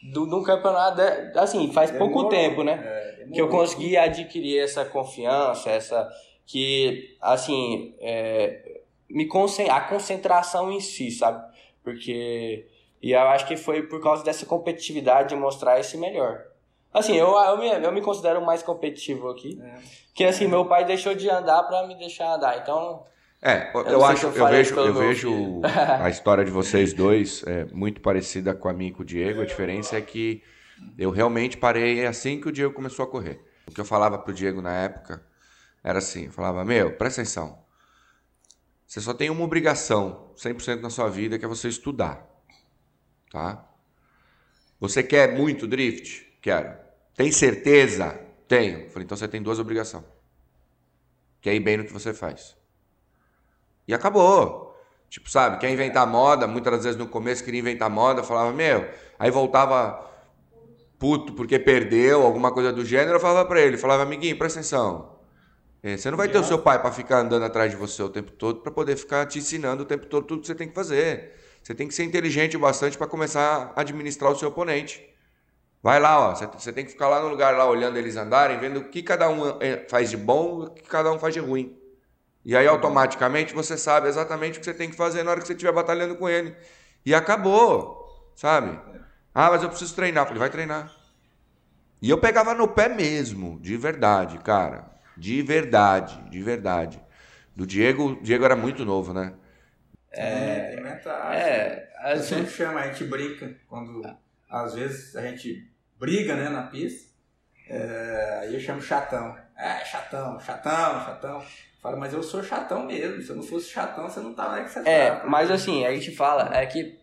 do, de um campeonato, assim, faz demorou, pouco tempo, né? É, que eu consegui adquirir essa confiança, essa. Que, assim, é, me a concentração em si, sabe? Porque. E eu acho que foi por causa dessa competitividade de mostrar esse melhor. Assim, eu, eu, me, eu me considero mais competitivo aqui. É. Que assim, meu pai deixou de andar para me deixar andar. Então, é, eu, eu acho, eu, eu vejo, eu vejo a história de vocês dois é, muito parecida com a minha e com o Diego. A diferença é que eu realmente parei assim que o Diego começou a correr. O que eu falava pro Diego na época era assim, eu falava, meu, presta atenção. Você só tem uma obrigação 100% na sua vida, que é você estudar. Tá? Você quer muito drift? Quero. Tem certeza? Tenho. Falei, então você tem duas obrigações. Quer ir bem no que você faz. E acabou. Tipo, sabe, quer inventar moda, muitas das vezes no começo queria inventar moda, falava, meu, aí voltava puto porque perdeu, alguma coisa do gênero, eu falava para ele, falava, amiguinho, presta atenção. É, você não vai ter o seu pai para ficar andando atrás de você o tempo todo, para poder ficar te ensinando o tempo todo tudo que você tem que fazer. Você tem que ser inteligente o bastante para começar a administrar o seu oponente. Vai lá, ó, você tem que ficar lá no lugar lá olhando eles andarem, vendo o que cada um é, faz de bom o que cada um faz de ruim. E aí automaticamente você sabe exatamente o que você tem que fazer na hora que você estiver batalhando com ele. E acabou, sabe? Ah, mas eu preciso treinar. Eu falei, vai treinar. E eu pegava no pé mesmo, de verdade, cara. De verdade, de verdade. Do Diego, o Diego era muito novo, né? É, tem metade. É, a gente sempre chama, a gente brinca quando às vezes a gente briga, né, na pista. É, aí eu chamo chatão. É, chatão, chatão, chatão. Fala, mas eu sou chatão mesmo. Se eu não fosse chatão, você não tava aí que você É, tá, mas assim, a gente fala, é que.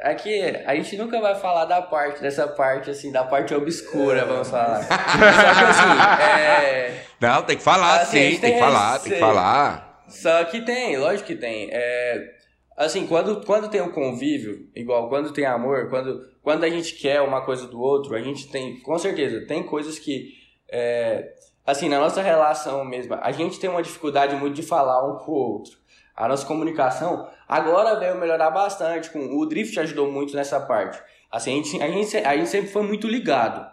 É que a gente nunca vai falar da parte, dessa parte, assim, da parte obscura, vamos falar. Só que assim, é. Não, tem que falar, assim, sim, tem, tem que falar, tem que falar. Só que tem, lógico que tem. É, assim, quando, quando tem um convívio, igual quando tem amor, quando, quando a gente quer uma coisa do outro, a gente tem, com certeza, tem coisas que. É, assim, na nossa relação mesmo, a gente tem uma dificuldade muito de falar um com o outro. A nossa comunicação agora veio melhorar bastante. Com o Drift ajudou muito nessa parte. Assim, a gente, a gente, a gente sempre foi muito ligado,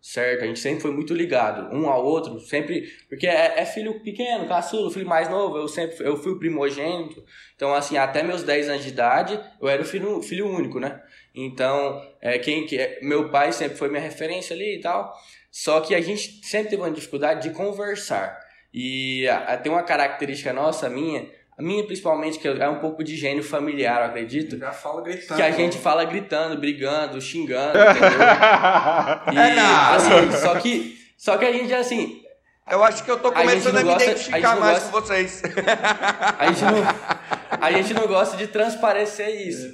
certo? A gente sempre foi muito ligado um ao outro, sempre porque é, é filho pequeno, caçulo, filho mais novo. Eu sempre eu fui o primogênito, então assim até meus 10 anos de idade eu era o filho, filho único, né? Então é quem que meu pai sempre foi minha referência ali e tal. Só que a gente sempre teve uma dificuldade de conversar. E a, a, tem uma característica nossa, minha, a minha principalmente, que é um pouco de gênio familiar, eu acredito. Já fala gritando. Que a gente fala gritando, brigando, xingando, entendeu? e, é assim, só que, só que a gente, assim... Eu acho que eu tô começando a, a me gosta, identificar a mais gosta, com vocês. A gente, não, a gente não gosta de transparecer isso.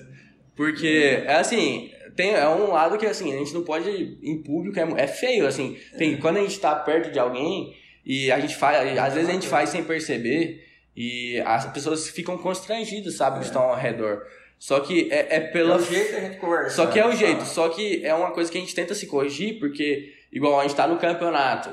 Porque, é assim, tem, é um lado que, assim, a gente não pode em público, é, é feio, assim. Tem, quando a gente tá perto de alguém e a gente faz, às vezes a gente faz sem perceber e as pessoas ficam constrangidas, sabe, que estão ao redor. Só que é, é pela. É o jeito a gente conversa. Só que é o jeito. Só que é uma coisa que a gente tenta se corrigir, porque, igual a gente tá no campeonato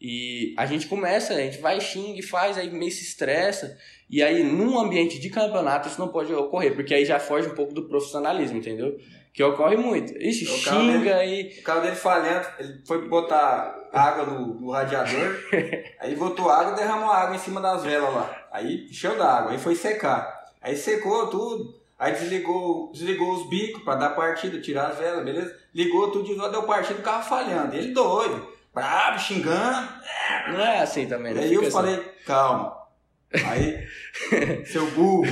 e a gente começa, a gente vai, xinga faz, aí meio se estressa. E aí, num ambiente de campeonato, isso não pode ocorrer, porque aí já foge um pouco do profissionalismo, entendeu? Que ocorre muito. Ixi, o xinga dele, e. O carro dele falhando, ele foi botar água no, no radiador, aí botou água e derramou água em cima das velas lá. Aí encheu d'água, aí foi secar. Aí secou tudo. Aí desligou, desligou os bicos para dar partida, tirar as velas, beleza? Ligou tudo de volta, deu partida, o carro falhando. Ele doido, bravo, xingando. Não é assim também, né? Aí eu assim. falei, calma. Aí, seu burro,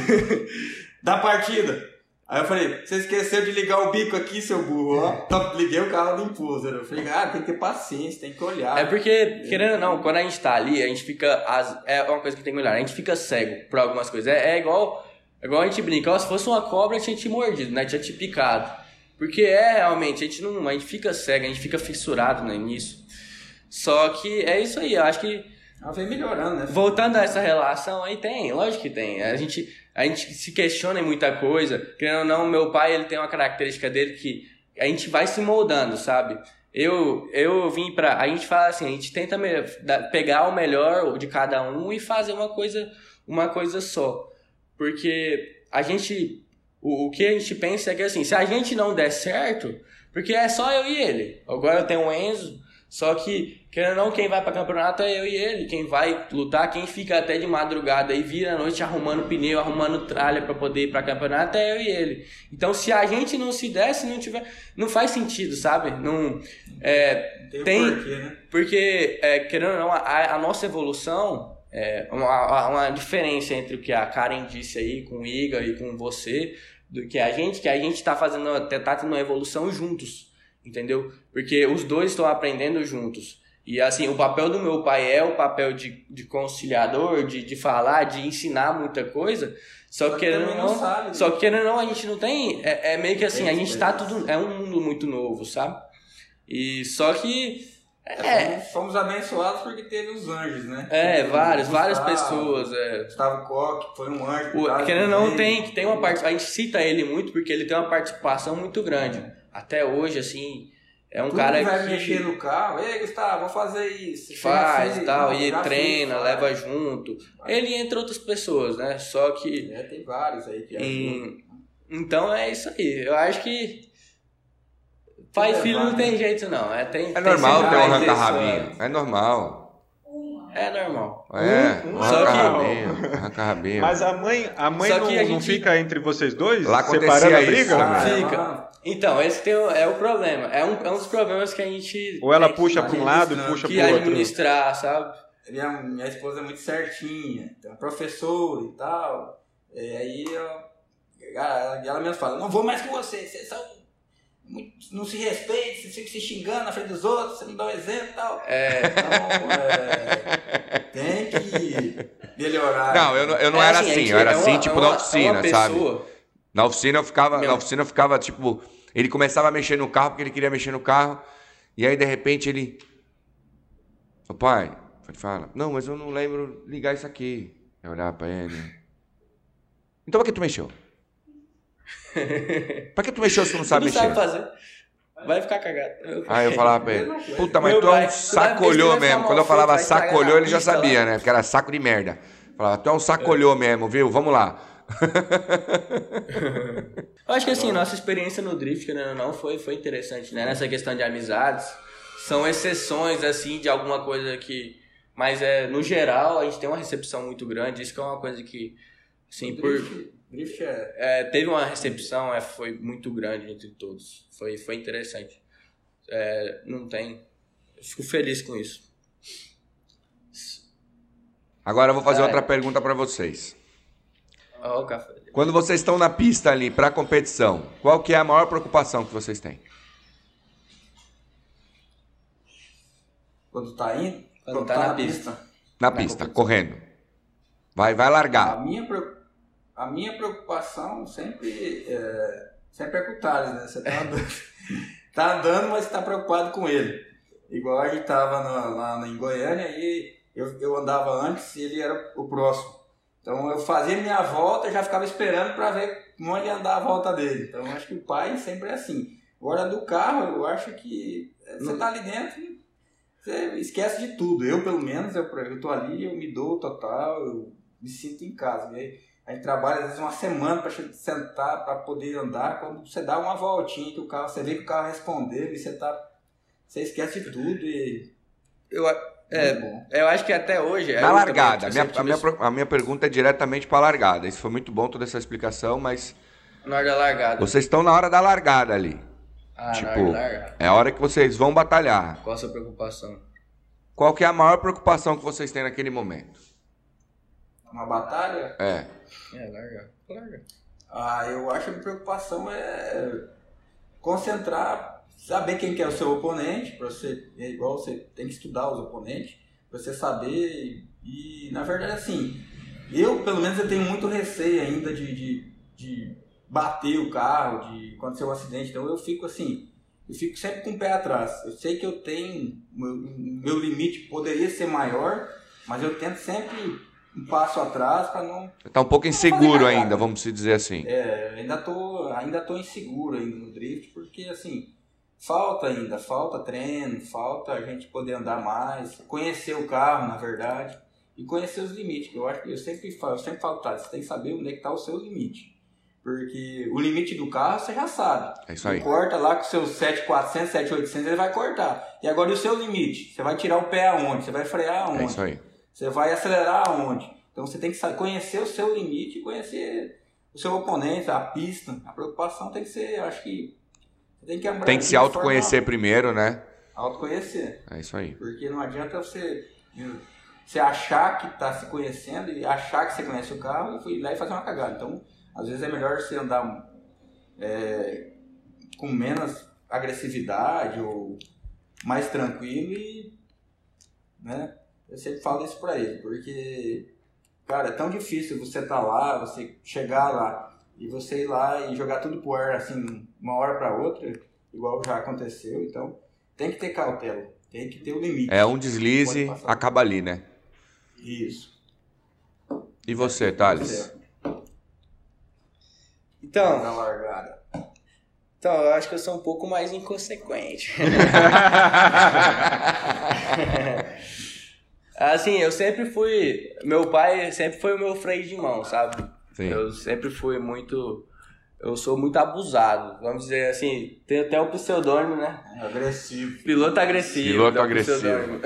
dá partida. Aí eu falei, você esqueceu de ligar o bico aqui, seu burro, ó. Então, liguei o carro limpou, Eu falei, ah, tem que ter paciência, tem que olhar. É porque, querendo ou não, quando a gente tá ali, a gente fica. As, é uma coisa que tem que olhar, a gente fica cego por algumas coisas. É, é igual. É igual a gente brinca, ó, se fosse uma cobra, tinha te mordido, né? Tinha te picado. Porque é realmente, a gente não. A gente fica cego, a gente fica fissurado né, nisso. Só que é isso aí, eu acho que. Ela vem melhorando, né? Voltando a essa relação aí, tem, lógico que tem. A gente, a gente se questiona em muita coisa. Querendo ou não, meu pai ele tem uma característica dele que a gente vai se moldando, sabe? Eu, eu vim pra. A gente fala assim, a gente tenta pegar o melhor de cada um e fazer uma coisa, uma coisa só. Porque a gente. O, o que a gente pensa é que assim, se a gente não der certo, porque é só eu e ele. Agora eu tenho o Enzo, só que, querendo ou não, quem vai para campeonato é eu e ele. Quem vai lutar, quem fica até de madrugada e vira a noite arrumando pneu, arrumando tralha para poder ir para campeonato é eu e ele. Então, se a gente não se desse, não tiver, não faz sentido, sabe? Não é, tem, tem porquê, né? porque é, querendo ou não, a, a nossa evolução é uma, uma diferença entre o que a Karen disse aí com o Iga e com você, do que a gente, que a gente está fazendo, tá tendo uma evolução juntos entendeu? Porque os dois estão aprendendo juntos. E assim, o papel do meu pai é o papel de, de conciliador, de, de falar, de ensinar muita coisa. Só, que querendo não, não sabe, só que querendo não, a gente não tem. É, é meio que assim, a gente tá tudo. É um mundo muito novo, sabe? E só que. É, é. Fomos abençoados porque teve os anjos, né? É, várias, várias pessoas. É. Gustavo Koch foi um anjo. O, querendo não, tem, tem uma parte. A gente cita ele muito porque ele tem uma participação muito grande. Até hoje, assim, é um Tudo cara vai que... mexer no carro, ei Gustavo, vou fazer isso. Faz e tal, e treina, leva junto. Ele entre outras pessoas, né? Só que... É, tem vários aí que em... Então é isso aí. Eu acho que pai e filho não tem jeito não. É, tem, é normal ter um arranca-rabinho. É normal. É normal. É, um, um só que arranca rabinho. Mas a mãe, a mãe não, a gente... não, fica entre vocês dois? Lá separando a briga? Ah, fica. Então, esse tem, é o problema. É um, é um dos problemas que a gente. Ou ela puxa para um lado e puxa para o outro. administrar, sabe? Minha, minha esposa é muito certinha, então, professora e tal. E aí eu, ela, ela mesmo fala: Não vou mais com você, vocês são não se respeita, você fica se xingando na frente dos outros, você não dá um exemplo e tal. É. Então, é, tem que melhorar. Não, eu, eu não é era assim, assim eu era é assim, uma, tipo, é uma, na oficina, é sabe? Na oficina eu ficava, Meu. na oficina eu ficava, tipo, ele começava a mexer no carro porque ele queria mexer no carro, e aí de repente ele. Ô pai, ele fala, não, mas eu não lembro ligar isso aqui. Eu olhava pra ele. Então por que tu mexeu? pra que tu mexeu se tu não sabe não mexer? sabe fazer. Vai ficar cagado. Aí eu falava pra ele, puta, mas tu é um sacolhou mesmo. Quando eu falava sacolhou, ele já sabia, né? Porque era saco de merda. Falava, tu é um sacolhou mesmo, viu? Vamos lá. eu acho que assim, nossa experiência no drift, né, não, foi, foi interessante, né? Nessa questão de amizades. São exceções, assim, de alguma coisa que. Mas é, no geral, a gente tem uma recepção muito grande. Isso que é uma coisa que. Assim, por Drift é... é... Teve uma recepção, é, foi muito grande entre todos. Foi, foi interessante. É, não tem. fico feliz com isso. Agora eu vou fazer outra pergunta para vocês. Oh, café. Quando vocês estão na pista ali para competição, qual que é a maior preocupação que vocês têm? Quando tá indo? Quando, Quando tá, tá, na, na pista. pista. Na, na pista, correndo. Vai, vai largar. A minha preocupação a minha preocupação sempre é, sempre é com o Thales, né? Você tá andando, tá andando mas está preocupado com ele. Igual a gente tava lá em Goiânia e eu, eu andava antes e ele era o próximo. Então eu fazia minha volta e já ficava esperando para ver ele ia andar a volta dele. Então acho que o pai sempre é assim. Agora do carro, eu acho que você tá ali dentro você esquece de tudo. Eu, pelo menos, eu, eu tô ali, eu me dou total, eu me sinto em casa. E a gente trabalha às vezes uma semana para sentar, para poder andar. Quando você dá uma voltinha que o carro, você vê que o carro respondeu e você tá. Você esquece de tudo e. Eu, é, eu acho que até hoje. Na largada. A minha, a, minha, a minha pergunta é diretamente para a largada. Isso foi muito bom toda essa explicação, mas. Na hora da largada. Vocês estão na hora da largada ali. Ah, tipo, na hora da largada. É a hora que vocês vão batalhar. Qual a sua preocupação? Qual que é a maior preocupação que vocês têm naquele momento? Uma batalha? É. É, larga. Larga. Ah, eu acho que a preocupação é concentrar, saber quem que é o seu oponente, para você, é igual você tem que estudar os oponentes, para você saber e, na verdade, assim, eu, pelo menos, eu tenho muito receio ainda de, de, de bater o carro, de acontecer um acidente, então eu fico assim, eu fico sempre com o pé atrás. Eu sei que eu tenho, meu, meu limite poderia ser maior, mas eu tento sempre um passo atrás para não. Tá um pouco inseguro ainda, vamos dizer assim. É, ainda tô, ainda tô inseguro ainda no drift, porque assim, falta ainda, falta treino, falta a gente poder andar mais, conhecer o carro, na verdade, e conhecer os limites, que eu acho que eu sempre falo, eu sempre falo, tá, você tem que saber onde é que tá o seu limite. Porque o limite do carro você já sabe. É isso aí. Você corta lá com seus 7400, 7800, ele vai cortar. E agora e o seu limite? Você vai tirar o pé aonde? Você vai frear aonde? É isso aí. Você vai acelerar aonde? Então você tem que conhecer o seu limite, conhecer o seu oponente, a pista. A preocupação tem que ser, acho que tem que Tem que se autoconhecer primeiro, né? Autoconhecer. É isso aí. Porque não adianta você você achar que está se conhecendo e achar que você conhece o carro e ir lá e fazer uma cagada. Então, às vezes é melhor você andar é, com menos agressividade ou mais tranquilo e, né? Eu sempre falo isso pra ele, porque, cara, é tão difícil você estar tá lá, você chegar lá e você ir lá e jogar tudo pro ar, assim, uma hora para outra, igual já aconteceu. Então, tem que ter cautela, tem que ter o limite. É um deslize, acaba ali, né? Isso. E você, Thales? Então. Na largada. Então, eu acho que eu sou um pouco mais inconsequente. assim, eu sempre fui. Meu pai sempre foi o meu freio de mão, sabe? Sim. Eu sempre fui muito. Eu sou muito abusado. Vamos dizer assim, tem até o pseudônimo, né? Agressivo. Piloto agressivo. Piloto agressivo.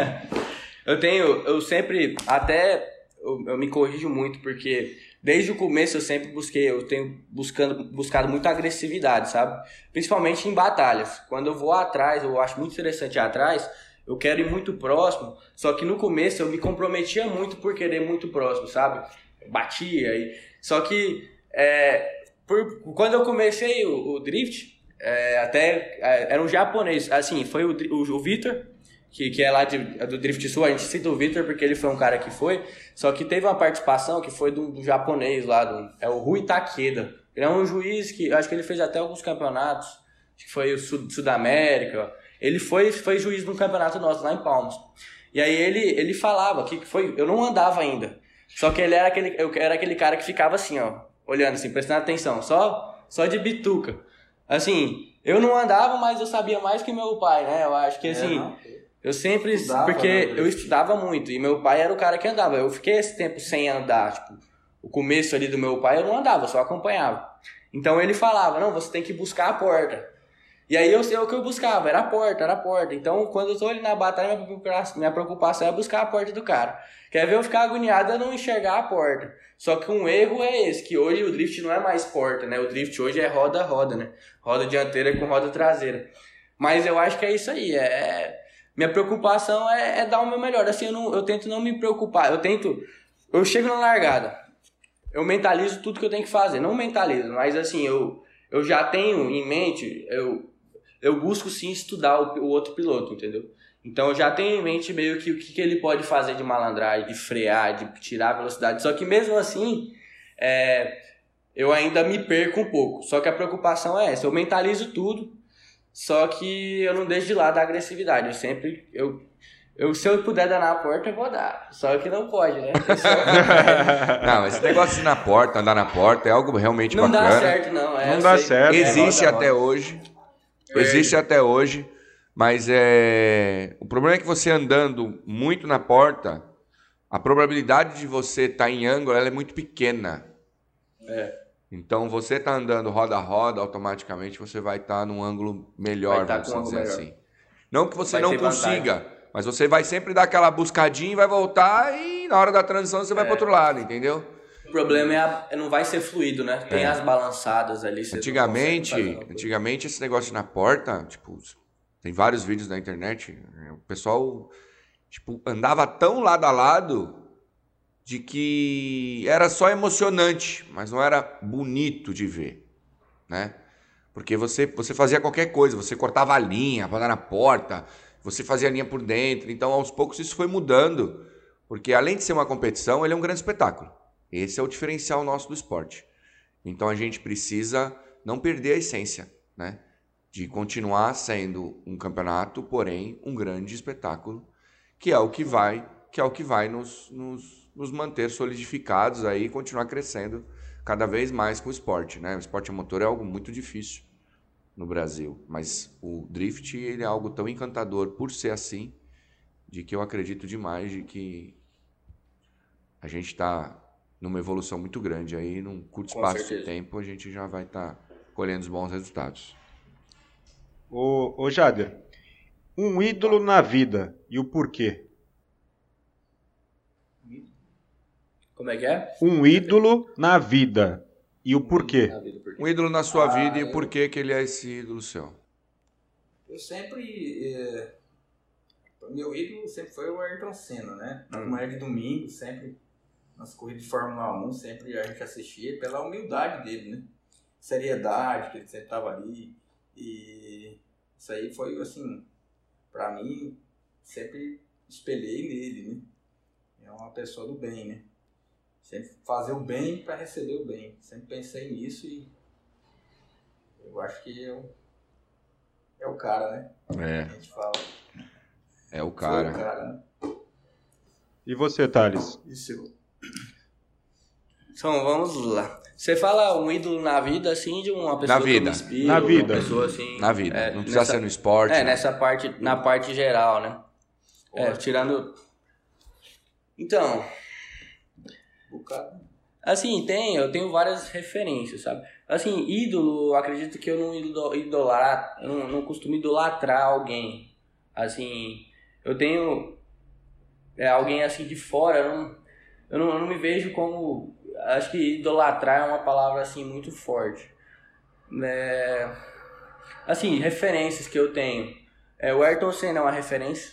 eu tenho. Eu sempre. Até. Eu, eu me corrijo muito, porque desde o começo eu sempre busquei, eu tenho buscando, buscado muita agressividade, sabe? Principalmente em batalhas. Quando eu vou atrás, eu acho muito interessante ir atrás, eu quero ir muito próximo, só que no começo eu me comprometia muito por querer muito próximo, sabe? Batia e só que é, por, quando eu comecei o, o drift, é, até é, era um japonês, assim, foi o, o, o Victor, que, que é lá de, é do Drift Sul, a gente cita o Victor porque ele foi um cara que foi, só que teve uma participação que foi do, do japonês lá, do, é o Rui Takeda. Ele é um juiz que, acho que ele fez até alguns campeonatos, acho que foi o Sud, Sudamérica, ele foi, foi juiz de um campeonato nosso lá em Palmas. E aí ele, ele falava que foi. Eu não andava ainda. Só que ele era aquele, eu era aquele cara que ficava assim, ó, olhando assim, prestando atenção, só, só de bituca. Assim, eu não andava, mas eu sabia mais que meu pai, né? Eu acho que assim. É, eu sempre. Estudava, porque né? eu estudava muito e meu pai era o cara que andava. Eu fiquei esse tempo sem andar. Tipo, o começo ali do meu pai eu não andava, eu só acompanhava. Então ele falava: não, você tem que buscar a porta. E aí eu sei o que eu buscava, era a porta, era a porta. Então, quando eu tô ali na batalha, minha preocupação, é buscar a porta do cara. Quer ver eu ficar agoniado a não enxergar a porta. Só que um erro é esse, que hoje o drift não é mais porta, né? O drift hoje é roda-roda, né? Roda dianteira com roda traseira. Mas eu acho que é isso aí, é... é minha preocupação é, é dar o meu melhor. Assim, eu, não, eu tento não me preocupar. Eu tento... Eu chego na largada, eu mentalizo tudo que eu tenho que fazer. Não mentalizo, mas assim, eu, eu já tenho em mente... Eu, eu busco sim estudar o, o outro piloto, entendeu? Então eu já tenho em mente meio que o que, que ele pode fazer de malandragem, de frear, de tirar a velocidade. Só que mesmo assim, é, eu ainda me perco um pouco. Só que a preocupação é essa, eu mentalizo tudo, só que eu não deixo de lado a agressividade. Eu sempre, eu, eu, se eu puder dar na porta, eu vou dar. Só que não pode, né? não, esse negócio de ir na porta, andar na porta, é algo realmente não bacana. Não dá certo, não. É, não dá sei. certo. Existe é, até hoje. Existe até hoje, mas é o problema é que você andando muito na porta, a probabilidade de você estar tá em ângulo ela é muito pequena. É. Então você está andando roda a roda, automaticamente você vai estar tá num ângulo melhor, tá vamos dizer assim. Não que você vai não consiga, vantagem. mas você vai sempre dar aquela buscadinha e vai voltar e na hora da transição você é. vai para outro lado, entendeu? O problema é, a, é não vai ser fluido, né? Tem é. as balançadas ali. Antigamente, antigamente esse negócio na porta, tipo, tem vários vídeos na internet, o pessoal tipo andava tão lado a lado de que era só emocionante, mas não era bonito de ver, né? Porque você, você fazia qualquer coisa, você cortava a linha para dar na porta, você fazia a linha por dentro. Então, aos poucos, isso foi mudando. Porque além de ser uma competição, ele é um grande espetáculo. Esse é o diferencial nosso do esporte. Então a gente precisa não perder a essência, né? de continuar sendo um campeonato, porém um grande espetáculo, que é o que vai, que é o que vai nos, nos, nos manter solidificados aí e continuar crescendo cada vez mais com o esporte, né? O esporte a motor é algo muito difícil no Brasil, mas o drift ele é algo tão encantador por ser assim, de que eu acredito demais de que a gente está numa evolução muito grande aí, num curto Com espaço certeza. de tempo a gente já vai estar colhendo os bons resultados. Ô, ô Jader, um ídolo na vida e o porquê? Como é que é? Um ídolo na vida e o porquê? Um ídolo na sua Ah, vida e eu- por que que ele é esse ídolo seu? Eu sempre. É, meu ídolo sempre foi o Ayrton Senna, né? Na Hum. manhã de domingo, sempre nas corridas de Fórmula 1, sempre a gente assistia pela humildade dele, né? Seriedade, que ele sempre estava ali. E isso aí foi, assim, pra mim, sempre espelhei nele, né? É uma pessoa do bem, né? Sempre fazer o bem para receber o bem. Sempre pensei nisso e eu acho que eu, é o cara, né? É, A gente fala. é o Foi cara. o cara, né? E você, Thales? Isso. Então, vamos lá. Você fala um ídolo na vida, assim, de uma pessoa Na que vida. me inspiro, Na vida. Uma pessoa, assim... Na vida, é, não precisa nessa- ser no esporte. É, né? nessa parte, na parte geral, né? É, tirando... Então, assim, tem, eu tenho várias referências, sabe? Assim, ídolo, acredito que eu não ido- idolar, eu não, não costumo idolatrar alguém. Assim, eu tenho é, alguém assim de fora, eu não, eu não, eu não me vejo como. Acho que idolatrar é uma palavra assim muito forte. É, assim, referências que eu tenho. É, o Ayrton Senna é uma referência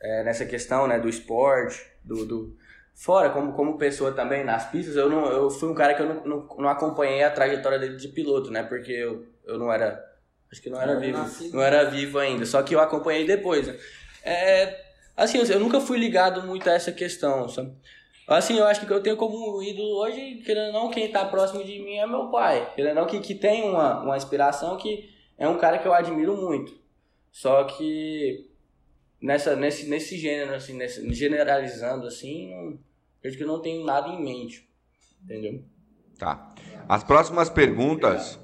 é, nessa questão né, do esporte, do, do, Fora, como, como pessoa também, nas pistas, eu, não, eu fui um cara que eu não, não, não acompanhei a trajetória dele de piloto, né? Porque eu, eu não era. Acho que não era Não vivo. nasci. Não era vivo ainda. Só que eu acompanhei depois. Né? É, assim, eu, eu nunca fui ligado muito a essa questão, sabe? Assim, eu acho que eu tenho como ídolo hoje, querendo ou não, quem tá próximo de mim é meu pai. Querendo ou não, que, que tem uma, uma inspiração que é um cara que eu admiro muito. Só que nessa, nesse, nesse gênero, assim, nesse, generalizando assim, não, eu acho que eu não tenho nada em mente. Entendeu? Tá. As próximas perguntas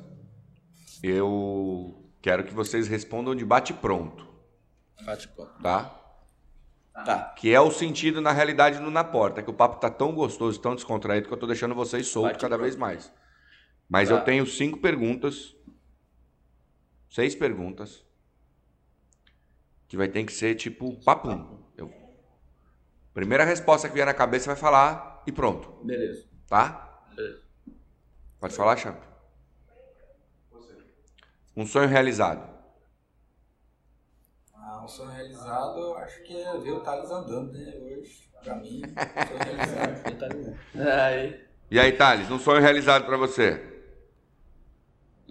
eu quero que vocês respondam de bate pronto, Bate ponto. tá? Tá. Que é o sentido na realidade no na porta, que o papo tá tão gostoso, tão descontraído que eu tô deixando vocês soltos Bate cada pronto. vez mais. Mas Tá. eu tenho cinco perguntas, seis perguntas, que vai ter que ser tipo papum. Eu... Primeira resposta que vier na cabeça vai falar e pronto, Beleza. tá? Beleza. Pode falar, Champ? Um sonho realizado. Um sonho realizado, eu acho que é ver o Thales andando, né? Hoje, pra mim, um sonho realizado. Aí, E aí, Thales, um sonho realizado pra você?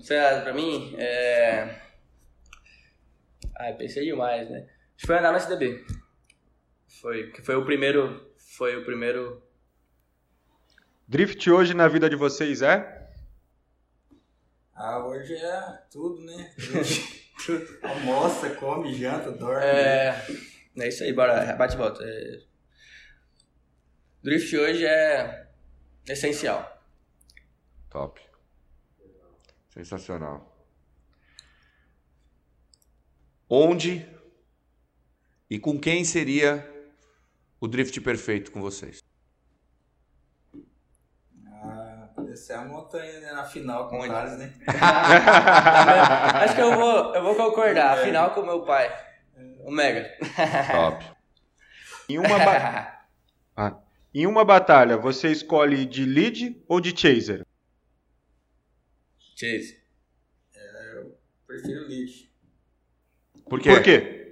Será pra mim? É. Ah, pensei demais, né? Acho que foi andar no SDB. Foi, que foi o primeiro. Foi o primeiro. Drift hoje na vida de vocês é? Ah, hoje é tudo, né? Almoça, come, janta, dorme. É. É isso aí, bora, bate e volta. É... Drift hoje é essencial. Top. Sensacional. Onde e com quem seria o drift perfeito com vocês? Ah, descer a montanha né, na final com o? Thales, né? Acho que eu vou, eu vou concordar. Afinal, com meu pai. O Mega. Top. Em uma, ba- Ah. em uma batalha, você escolhe de lead ou de chaser? Chase. Prefiro lixo. Por quê? Por quê?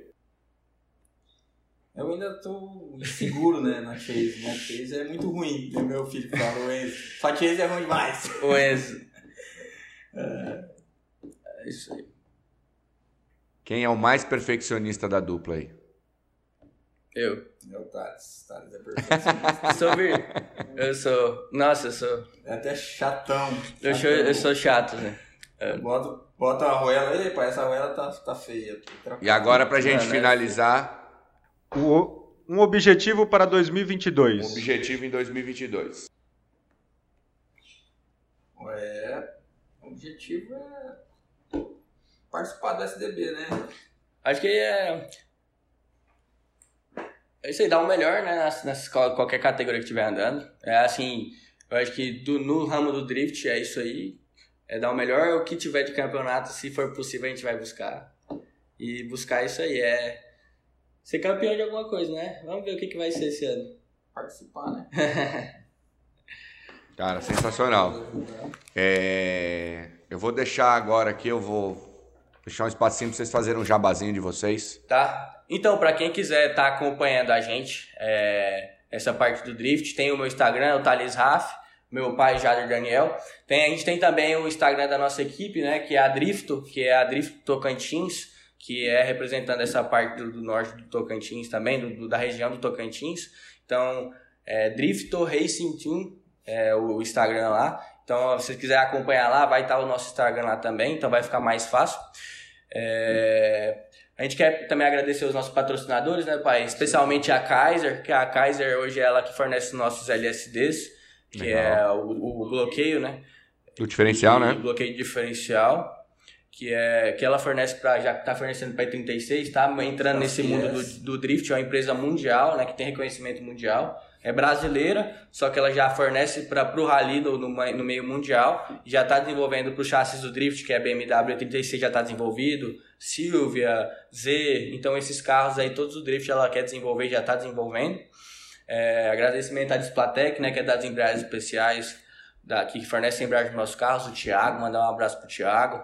Eu ainda tô inseguro, né, na Chase, né? Chase é muito ruim, né? Meu filho fala, o Enzo. Só Chase é ruim demais. O Enzo. É isso aí. Quem é o mais perfeccionista da dupla aí? Eu. É o Thales. Thales é. Eu sou vir. Eu sou. Nossa, eu sou. É até chatão. Eu sou, eu sou chato, né? É. Bota, bota a arruela aí, pai, essa arruela tá, tá feia. E agora, pra gente é, finalizar... O, um objetivo para 2022. Um objetivo em 2022. É, o objetivo é participar do SDB, né? Acho que é... É isso aí, dá o melhor, né, nessa, qualquer categoria que estiver andando. É assim, eu acho que do, no ramo do drift é isso aí. É dar o melhor, o que tiver de campeonato, se for possível, a gente vai buscar. E buscar isso aí, é ser campeão de alguma coisa, né? Vamos ver o que, que vai ser esse ano. Participar, né? Cara, sensacional. É... Eu vou deixar agora aqui, eu vou deixar um espacinho para vocês fazerem um jabazinho de vocês. Tá. Então, para quem quiser estar tá acompanhando a gente, é... essa parte do Drift, tem o meu Instagram, o Thales Raff, meu pai Jader Daniel. Tem, a gente tem também o Instagram da nossa equipe, né, que é a Drifto, que é a Drifto Tocantins que é representando essa parte do, do norte do Tocantins também, do, do, da região do Tocantins. Então, é Drifto Racing Team, é o Instagram lá. Então, se você quiser acompanhar lá, vai estar o nosso Instagram lá também, então vai ficar mais fácil. É... A gente quer também agradecer os nossos patrocinadores, né, pai? Especialmente a Kaiser, que a Kaiser hoje é ela que fornece os nossos LSDs, que Legal. é o, o, bloqueio, né? O diferencial, e, né? O bloqueio diferencial que é que ela fornece para já está fornecendo para 36, está entrando nesse mundo do, do, drift, é uma empresa mundial, né, que tem reconhecimento mundial. É brasileira, só que ela já fornece para o rally no, no, no, meio mundial, já está desenvolvendo para o chassis do drift, que é BMW 36 já está desenvolvido, Silvia, Z, então esses carros aí todos o drift ela quer desenvolver, já está desenvolvendo. É, agradecimento à Displatec, né, que é das embreagens especiais da, que fornece embreagem para nossos carros, o Thiago, mandar um abraço pro Thiago.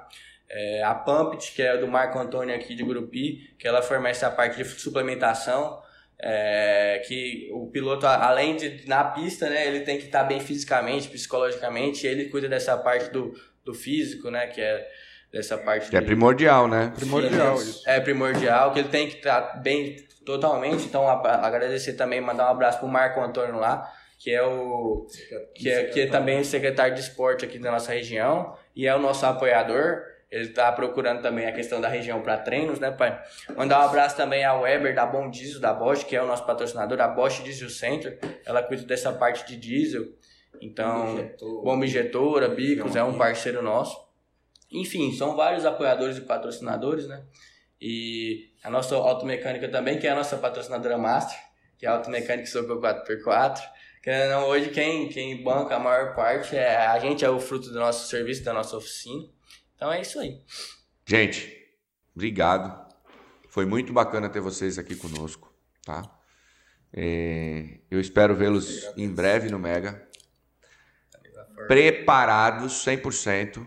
É, a Pumpit, que é do Marco Antônio aqui de Grupi, que ela fornece a parte de suplementação, é, que o piloto, além de na pista, né, ele tem que estar bem fisicamente, psicologicamente, ele cuida dessa parte do, do físico, né, que é dessa parte... Que é primordial, né? Primordial, isso. É primordial, que ele tem que estar bem totalmente, então a, agradecer também, mandar um abraço pro Marco Antônio lá, que é o que é, que é também secretário de esporte aqui da nossa região e é o nosso apoiador ele está procurando também a questão da região para treinos, né, pai? Mandar um abraço também ao Weber da Bom Diesel, da Bosch, que é o nosso patrocinador, a Bosch Diesel Center. Ela cuida dessa parte de diesel. Então, bomba injetora, bicos, é um parceiro nosso. Enfim, são vários apoiadores e patrocinadores, né? E a nossa automecânica também, que é a nossa patrocinadora master, que é a automecânica Super 4x4. Querendo não, hoje quem, quem banca a maior parte é a gente, é o fruto do nosso serviço, da nossa oficina. Então é isso aí. Gente, obrigado. Foi muito bacana ter vocês aqui conosco, tá? É, eu espero vê-los em breve no Mega. Preparados 100%.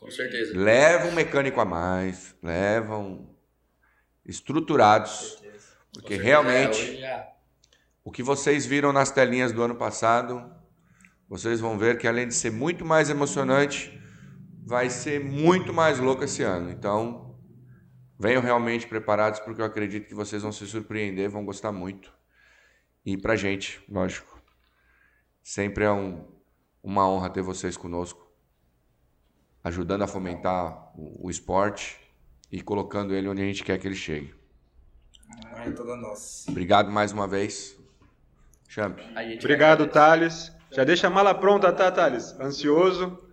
Com certeza. Levam um mecânico a mais, levam estruturados, porque realmente o que vocês viram nas telinhas do ano passado, vocês vão ver que além de ser muito mais emocionante, vai ser muito mais louco esse ano. Então, venham realmente preparados, porque eu acredito que vocês vão se surpreender, vão gostar muito. E pra gente, lógico, sempre é um, uma honra ter vocês conosco, ajudando a fomentar o, o esporte e colocando ele onde a gente quer que ele chegue. É toda nossa. Obrigado mais uma vez. Champ. Obrigado, Thales. Já deixa a mala pronta, tá, Thales? Ansioso.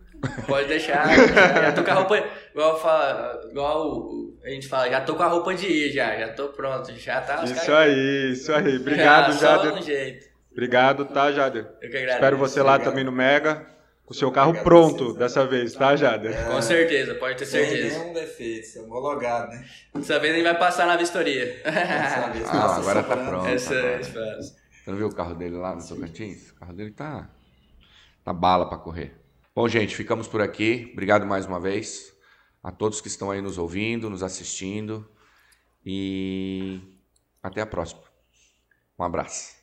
Pode deixar. já tô com a roupa. Igual, fala, igual a gente fala, já tô com a roupa de ir, já. Já tô pronto. Já tá. Isso cara... aí, isso aí. Obrigado, já, Jader. Um jeito. Obrigado, tá, Jader? Eu que agradeço. Espero você lá também no Mega. Com o seu carro pronto dessa vez, tá, Jader? É, com certeza, pode ter certeza. Sem nenhum defeito, homologado, né? Dessa vez ele vai passar na vistoria. ah, agora tá pronto. Essa, tá essa Você não viu o carro dele lá no Tocantins? O carro dele tá. tá bala pra correr. Bom, gente, ficamos por aqui. Obrigado mais uma vez a todos que estão aí nos ouvindo, nos assistindo e até a próxima. Um abraço.